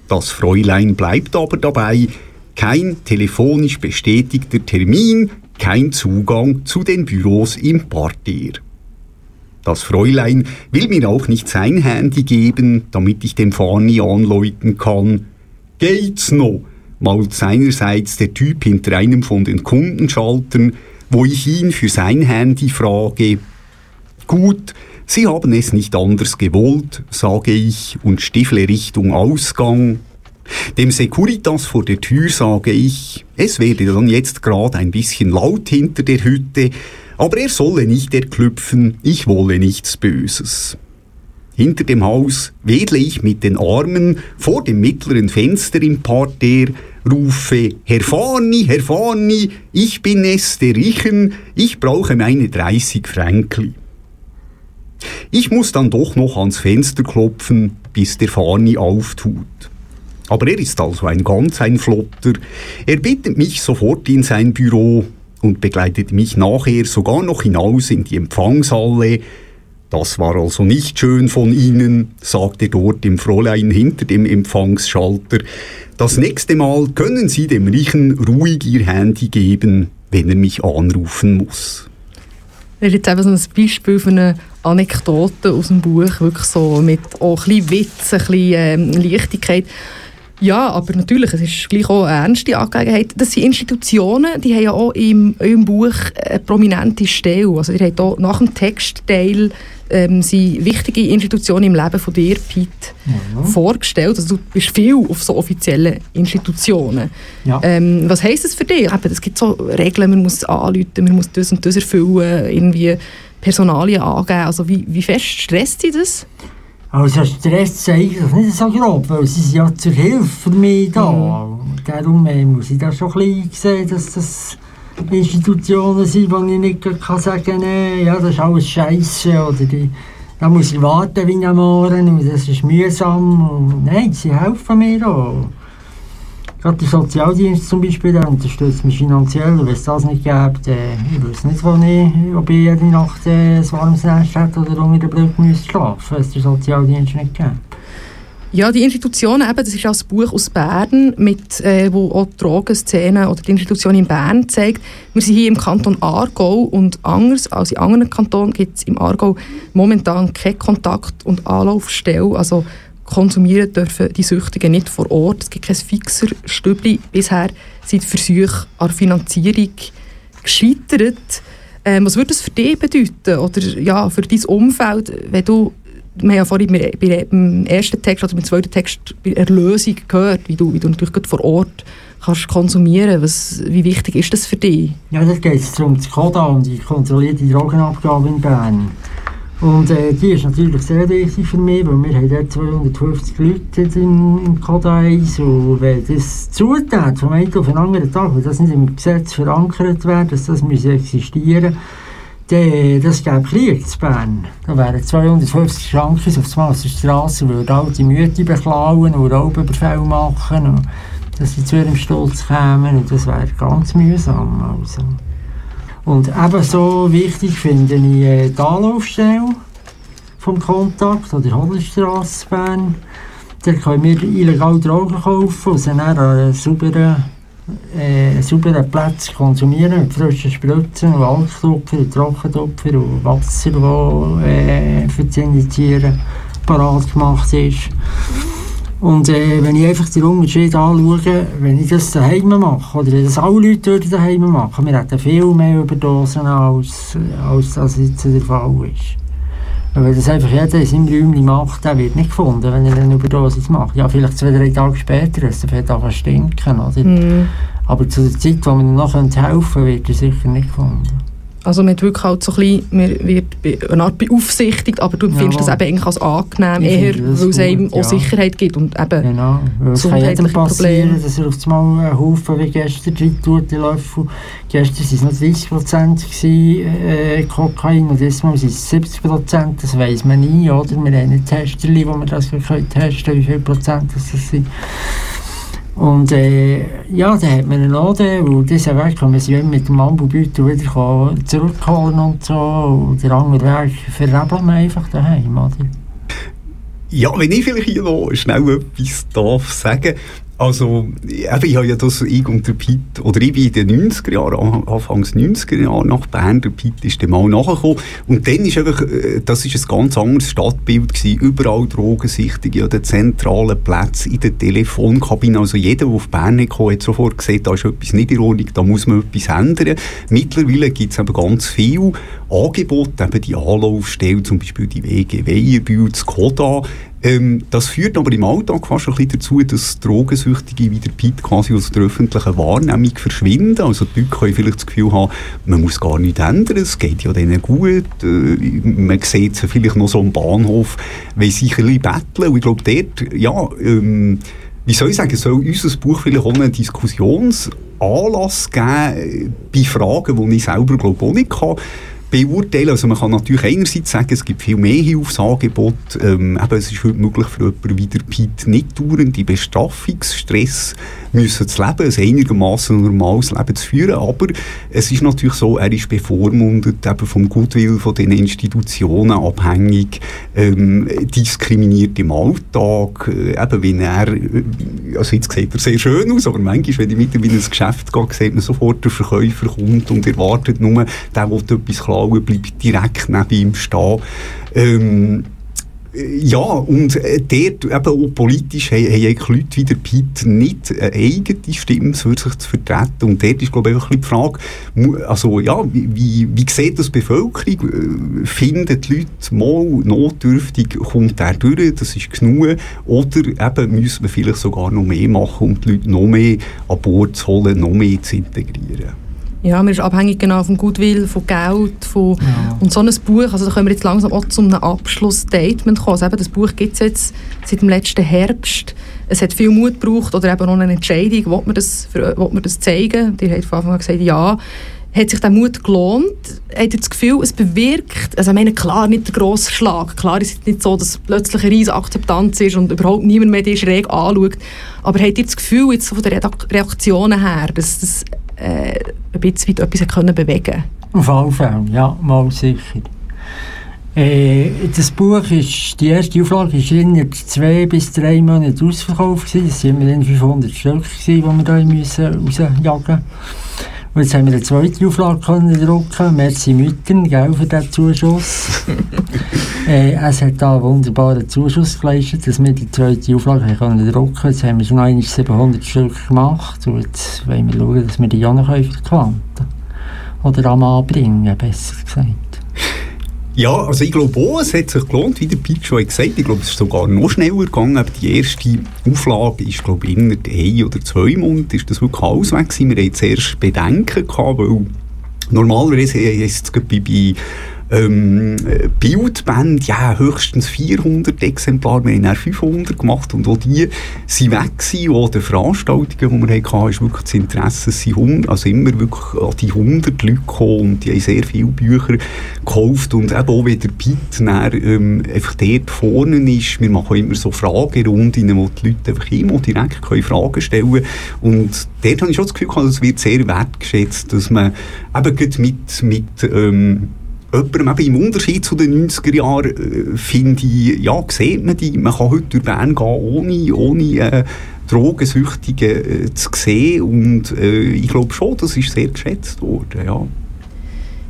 Das Fräulein bleibt aber dabei, kein telefonisch bestätigter Termin, kein Zugang zu den Büros im Parterre. Das Fräulein will mir auch nicht sein Handy geben, damit ich dem Fani anläuten kann. Geht's noch? mault seinerseits der Typ hinter einem von den Kundenschaltern, wo ich ihn für sein Handy frage. Gut, Sie haben es nicht anders gewollt, sage ich und stiefle Richtung Ausgang. Dem Securitas vor der Tür sage ich, es werde dann jetzt gerade ein bisschen laut hinter der Hütte, aber er solle nicht erklüpfen, ich wolle nichts Böses. Hinter dem Haus wedle ich mit den Armen vor dem mittleren Fenster im Parterre, rufe Herr Fani, Herr Fani, ich bin es, der Richen, ich brauche meine 30 Fränkli. Ich muss dann doch noch ans Fenster klopfen, bis der Fani auftut. Aber er ist also ein ganz ein Flotter. Er bittet mich sofort in sein Büro und begleitet mich nachher sogar noch hinaus in die Empfangshalle. Das war also nicht schön von Ihnen, sagte dort dem Fräulein hinter dem Empfangsschalter. Das nächste Mal können Sie dem Riechen ruhig Ihr Handy geben, wenn er mich anrufen muss. Das ist jetzt eben so ein Beispiel für eine Anekdote aus dem Buch, wirklich so mit auch ein bisschen Witz, ein bisschen ähm, Leichtigkeit. Ja, aber natürlich, es ist gleich auch eine ernste Angelegenheit. Das sind Institutionen, die haben ja auch im, im Buch eine prominente Stelle. Also ihr habt auch nach dem Textteil ähm, sind wichtige Institutionen im Leben von dir, Pete, Mhm. vorgestellt. Also du bist viel auf so offiziellen Institutionen. Ja. Ähm, was heisst das für dich? Eben, es gibt so Regeln, man muss anrufen, man muss das und das erfüllen, irgendwie Personalien angeben. Also wie, wie fest stresst dich das? Also Stress ist eigentlich nicht so grob, weil sie sind ja zur Hilfe für mich da. Darum äh, muss ich da schon ein bisschen sehen, dass das Institutionen sind, wo ich nicht kann sagen kann, ja, das ist alles Scheiße oder die, da muss ich warten wie am Morgen und das ist mühsam. Und, nein, sie helfen mir auch. Gerade der Sozialdienst zum Beispiel, der unterstützt mich finanziell. Wenn es das nicht gäbe, dann, ich wüsste nicht, wo ich, ob ich jede Nacht äh, ein warmes Nest hätte oder unter der Brücke müsste schlafen, wenn es den Sozialdienst nicht gäbe. Ja, die Institutionen, eben, das ist auch ein Buch aus Bern, mit, äh, wo auch die Drogenszene oder die Institution in Bern zeigt. Wir sind hier im Kanton Aargau und anders als in anderen Kantonen gibt es im Aargau momentan keine Kontakt- und Anlaufstelle. Also konsumieren dürfen die Süchtigen nicht vor Ort. Es gibt kein fixer Stübli. Bisher sind Versuche an Finanzierung gescheitert. Ähm, was würde das für dich bedeuten oder ja, für dein Umfeld, wenn du wir haben ja vorhin bei, bei, beim ersten Text oder beim zweiten Text bei Erlösung gehört, wie du, wie du natürlich vor Ort kannst konsumieren. Was, wie wichtig ist das für dich? Ja, da geht es um das KODA und die kontrollierte Drogenabgabe in Bern. Und äh, die ist natürlich sehr wichtig für mich, weil wir haben dort 250 Leute im, im 1 und wenn das zutat vom einen auf den anderen Tag, wenn das nicht im Gesetz verankert wird, dass das muss existieren dann das gäbe Krieg in Bern. Da wären 250 Schranken auf der Straße, würden all die Mütter beklauen und Raubüberfälle machen und dass sie zu ihrem Stolz kämen und das wäre ganz mühsam. Also. Und ebenso wichtig finde ich äh, die Anlaufstelle vom Kontakt oder Hodlerstrasse Bern. Da können wir illegal Drogen kaufen und sie dann an sauberen, äh, sauberen Plätzen konsumieren mit frischen Spritzen und Trockentupfer und Wasser, das äh, für das Injizieren parat gemacht ist. Und äh, wenn ich einfach den Unterschied anschaue, wenn ich das daheim mache, oder wenn das alle Leute würden daheim machen, wir hätten viel mehr Überdosen, als, als das jetzt der Fall ist. Weil das einfach jeder in seinem Räumchen macht, der wird nicht gefunden, wenn er eine Überdosis macht. Ja, vielleicht zwei, drei Tage später, es fängt an zu stinken, oder? Mhm. Aber zu der Zeit, wo man ihm noch helfen könnte, wird er sicher nicht gefunden. Also man wirklich halt so ein bisschen, man wird eine Art beaufsichtigt, aber du empfindest Ja. das eben eigentlich als angenehm, Ich eher, weil es einem gut, auch ja. Sicherheit gibt und eben, Genau, Gesundheitliche passieren, Probleme. dass er auf einmal einen Haufen wie gestern drin tut, die Löffel. Gestern waren es noch 30% gewesen, äh, Kokain und jetzt sind es 70%, das weiss man nie, oder? Wir haben ein Testerli, wo wir das können testen wie viel Prozent das das sind. Und äh, ja, dann hat man einen Laden, und dieser Weg kann man sich mit dem Ambubeutel wieder zurückholen und so. Und der andere Weg verrebelt man einfach daheim, oder? Ja, wenn ich vielleicht hier noch schnell etwas darf sagen also, eben, ich habe ja das, ich und der Piet, oder ich bin in den 90er Jahren, Anfangs 90er Jahren nach Bern, der Piet ist dann mal nachgekommen. Und dann ist einfach, äh, das ist ein ganz anderes Stadtbild gewesen. Überall Drogensichtige an den zentralen Plätzen, in der Telefonkabine. Also jeder, der auf Bern kam, hat sofort gesehen, da ist etwas nicht Ordnung, da muss man etwas ändern. Mittlerweile gibt es eben ganz viel Angebote, eben die Anlaufstelle, zum Beispiel die WG Weierbühl, das Koda, ähm, das führt aber im Alltag fast ein bisschen dazu, dass Drogensüchtige wie der Piet quasi aus der öffentlichen Wahrnehmung verschwinden. Also die Leute können vielleicht das Gefühl haben, man muss gar nichts ändern, es geht ja denen gut. Äh, man sieht sie vielleicht noch so am Bahnhof, wenn sie sich ein bisschen betteln. Und ich glaube, dort, ja, ähm, wie soll ich sagen, soll unser Buch vielleicht auch einen Diskussionsanlass geben äh, bei Fragen, die ich selber glaube auch nicht kann beurteilen. Also man kann natürlich einerseits sagen, es gibt viel mehr Hilfsangebote. Ähm, es ist heute möglich für jemanden wie der Piet nicht dauernd in Bestraffungsstress müssen zu leben, ein einigermaßen normales Leben zu führen. Aber es ist natürlich so, er ist bevormundet eben vom Goodwill von den Institutionen abhängig, ähm, diskriminiert im Alltag, äh, eben wenn er, äh, also jetzt sieht er sehr schön aus, aber manchmal, wenn ich mit ihm in ein Geschäft gehe, sieht man sofort, der Verkäufer kommt und erwartet nur, der will etwas klauen, bleibt direkt neben ihm stehen. Ähm, ja, und äh, dort eben auch politisch haben, haben Leute wie der Piet nicht eine eigene Stimme für sich zu vertreten. Und dort ist, glaube ich, einfach die Frage, also, ja, wie, wie, wie sieht das die Bevölkerung? Äh, Finden die Leute mal notdürftig, kommt der durch, das ist genug? Oder eben müssen wir vielleicht sogar noch mehr machen, um die Leute noch mehr an Bord zu holen, noch mehr zu integrieren? Ja, man ist abhängig genau vom Goodwill, von Geld, von, und so ein Buch, also da können wir jetzt langsam auch zu einem Abschlussstatement kommen. Also eben, das Buch gibt es jetzt seit dem letzten Herbst. Es hat viel Mut gebraucht oder eben noch eine Entscheidung, will man das, will man das zeigen? Die hat von Anfang an gesagt, ja. Hat sich der Mut gelohnt? Hat ihr das Gefühl, es bewirkt, also ich meine, klar, nicht der grosse Schlag, klar ist es nicht so, dass plötzlich eine riesige Akzeptanz ist und überhaupt niemand mehr die schräg anschaut, aber habt ihr das Gefühl, jetzt so von den Reaktionen her, dass das äh, ein bisschen weit etwas können bewegen Auf alle Fälle, ja, mal sicher. Äh, das Buch ist, die erste Auflage war innerhalb zwei bis drei Monate ausverkauft. Es waren immerhin 500 Stück, die wir müssen rausjagen mussten. Und jetzt haben wir eine zweite Auflage können drucken. Merci Müttern, gell, für diesen Zuschuss. äh, es hat da einen wunderbaren Zuschuss geleistet, dass wir die zweite Auflage haben können drucken Jetzt haben wir schon einmal 700 Stück gemacht. Und jetzt wollen wir schauen, dass wir die auch noch verquanten Oder am Anbringen, besser gesagt. Ja, also ich glaube auch, es hat sich gelohnt, wie der Pete schon hat gesagt Ich glaube, es ist sogar noch schneller gegangen. Aber die erste Auflage ist, glaube ich, innerhalb ein oder zwei Monaten ist das wirklich alles weg gewesen. Wir hatten zuerst Bedenken gehabt, weil normalerweise ist es bei ähm, äh, Bildbände, ja, höchstens 400 Exemplare, wir haben dann 500 gemacht und auch die sind weg gewesen, auch die Veranstaltungen, die wir hatten, ist wirklich das Interesse, es sind also immer wirklich an die 100 Leute gekommen und die haben sehr viele Bücher gekauft und eben auch, wie der Piet dann, ähm, einfach dort vorne ist, wir machen immer so Fragerunden, wo die Leute einfach immer direkt können Fragen stellen können. Und dort habe ich schon das Gefühl es wird sehr wertgeschätzt, dass man eben mit, mit ähm, jemandem, eben im Unterschied zu den 90er Jahren, äh, finde ich, ja, sieht man die, man kann heute durch Bern gehen, ohne, ohne äh, Drogensüchtige äh, zu sehen und äh, ich glaube schon, das ist sehr geschätzt worden, ja.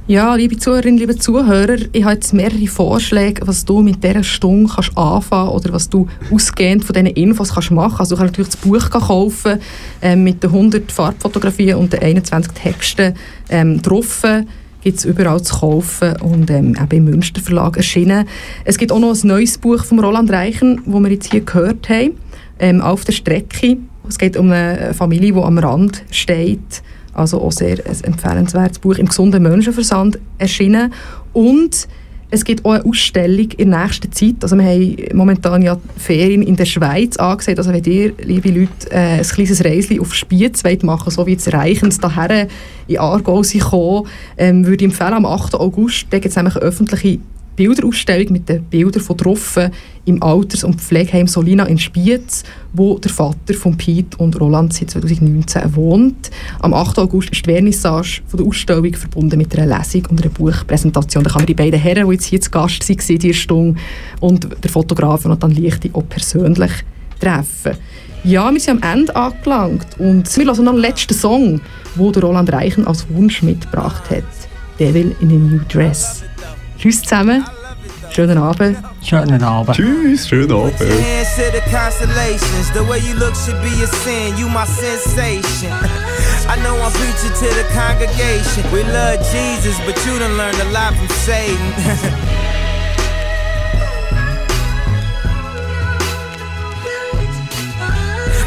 Ja, liebe Zuhörerinnen, liebe Zuhörer, ich habe jetzt mehrere Vorschläge, was du mit dieser Stunde kannst anfangen oder was du ausgehend von diesen Infos kannst machen. Also du kannst natürlich das Buch kaufen äh, mit den 100 Farbfotografien und den 21 Texten ähm, drauf. Gibt es überall zu kaufen und ähm, eben im Münster Verlag erschienen. Es gibt auch noch ein neues Buch von Roland Reichen, das wir jetzt hier gehört haben, ähm, «Auf der Strecke». Es geht um eine Familie, die am Rand steht. Also auch sehr ein empfehlenswertes Buch im gesunden Menschenversand erschienen. Und es gibt auch eine Ausstellung in der nächsten Zeit. Also wir haben momentan ja Ferien in der Schweiz angesehen. Also wenn ihr, liebe Leute, äh, ein kleines Reisli auf Spiez wollt machen so wie jetzt Reichens daher in Aargau sind ähm, würde ich empfehlen, am 8. August, da gibt es nämlich eine öffentliche Bilderausstellung mit den Bildern von Troffen im Alters- und Pflegeheim Solina in Spiez, wo der Vater von Pete und Roland seit 2019 wohnt. Am 8. August ist die Vernissage von der Ausstellung verbunden mit einer Lesung und einer Buchpräsentation. Da kann man die beiden Herren, die jetzt hier zu Gast waren, diese Stunde, und der Fotograf und dann Lichte auch persönlich treffen. Ja, wir sind am Ende angelangt und wir hören noch den letzten Song, den Roland Reichen als Wunsch mitgebracht hat. Devil in a New Dress. Tschüss zusammen, schönen Abend. Schönen Abend. Tschüss, schönen Abend. Hands to the constellations. The way you look should be a sin. You my sensation. I know I'm preaching to the congregation. We love Jesus, but you done learned a lot from Satan.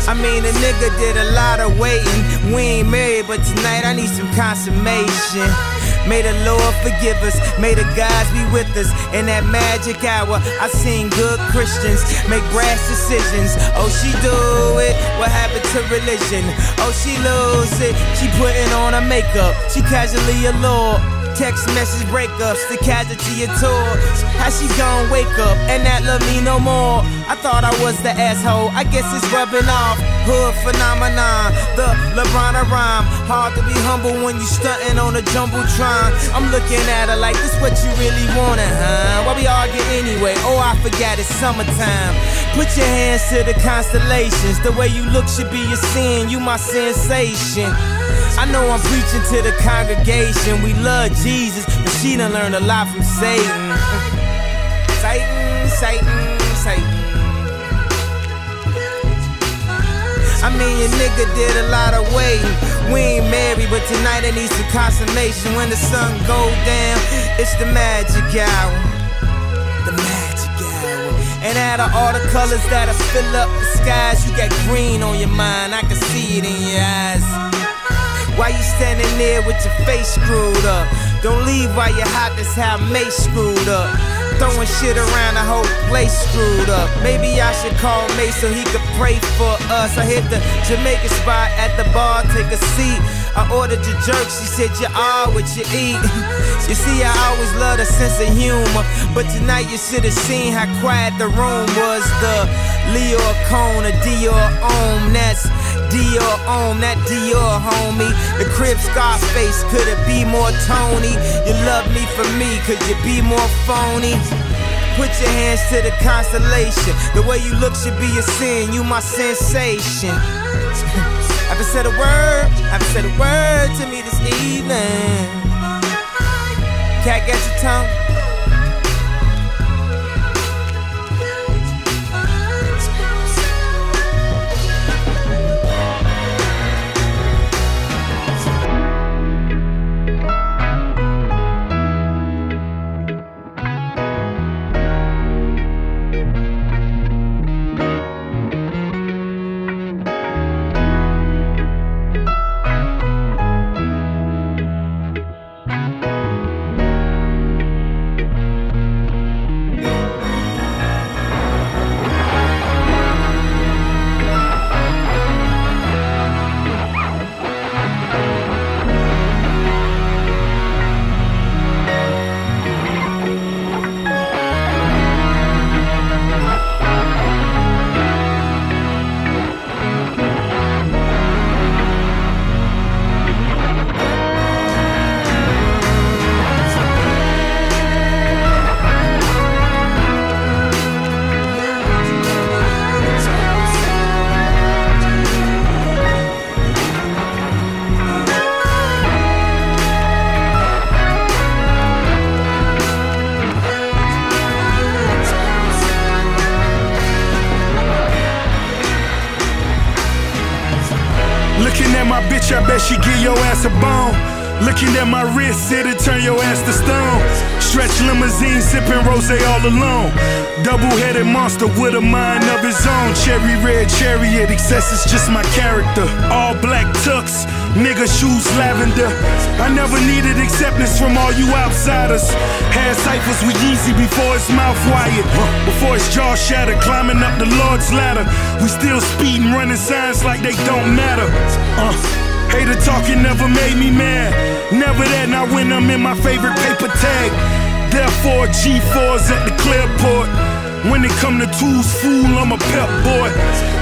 I mean, a nigga did a lot of waiting. We ain't married, but tonight I need some consummation. May the Lord forgive us, may the gods be with us. In that magic hour, I seen good Christians make brash decisions. Oh, she do it, what happened to religion? Oh, she lose it, she putting on her makeup, she casually allured. Text message breakups, the casualty of tours. How she gon' wake up and not love me no more? I thought I was the asshole, I guess it's rubbing off. Hood phenomenon, the LeBron rhyme. Hard to be humble when you stunting on a jumbotron. I'm looking at her like this what you really wanted, huh? Why we argue anyway? Oh, I forgot it's summertime. Put your hands to the constellations. The way you look should be a sin. You my sensation. I know I'm preaching to the congregation. We love Jesus, but she done learned a lot from Satan. Satan, Satan, Satan. I mean, your nigga did a lot of waiting. We ain't married, but tonight I need some consummation. When the sun go down, it's the magic hour. The magic hour. And out of all the colors that'll fill up the skies, you got green on your mind. I can see it in your eyes. Why you standing there with your face screwed up? Don't leave while you're hot, that's how May screwed up. Throwing shit around the whole place screwed up. Maybe I should call May so he could pray for us. I hit the Jamaican spot at the bar, take a seat. I ordered your jerk, she said you are what you eat. You see, I always love a sense of humor, but tonight you should have seen how quiet the room was. The Leo Cone, a Dior Om, that's Dior Om, that Dior homie. The crib Scarface, could it be more Tony? You love me for me, could you be more phony? Put your hands to the constellation. The way you look should be a sin. You my sensation. haven't said a word, haven't said a word to me this evening. Cat get your tongue. Looking at my bitch, I bet she give your ass a bone. Looking at my wrist, it'll turn your ass to stone. Stretch limousine, sipping rose all alone. Double headed monster with a mind of his own. Cherry red chariot, excess is just my character. All black tux, nigga shoes lavender. I never needed acceptance from all you outsiders. Had ciphers with Yeezy before his mouth wired. Before his jaw shattered, climbing up the Lord's ladder. We still speeding, running signs like they don't matter. Uh. Hater talking never made me mad. Never that, not when I'm in my favorite paper tag. Therefore, G4s at the clearport. When it come to tools, fool, I'm a pep boy.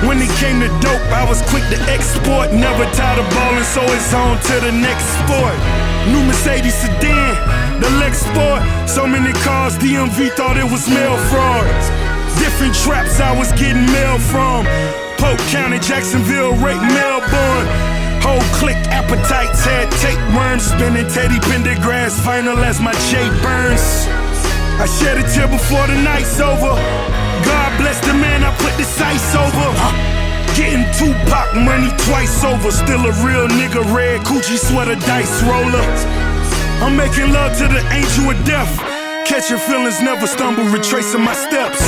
When it came to dope, I was quick to export. Never tired of ballin', so it's on to the next sport. New Mercedes sedan, the Lex Sport. So many cars, DMV thought it was mail fraud. Different traps I was getting mail from. Polk County, Jacksonville, Rake, Melbourne. Whole click appetites had tapeworms spinning Teddy Pendergrass final as my J burns. I shed a tear before the night's over. God bless the man I put the sights over. Getting Tupac money twice over. Still a real nigga, red coochie sweater dice roller. I'm making love to the angel of death. Catching feelings, never stumble, retracing my steps.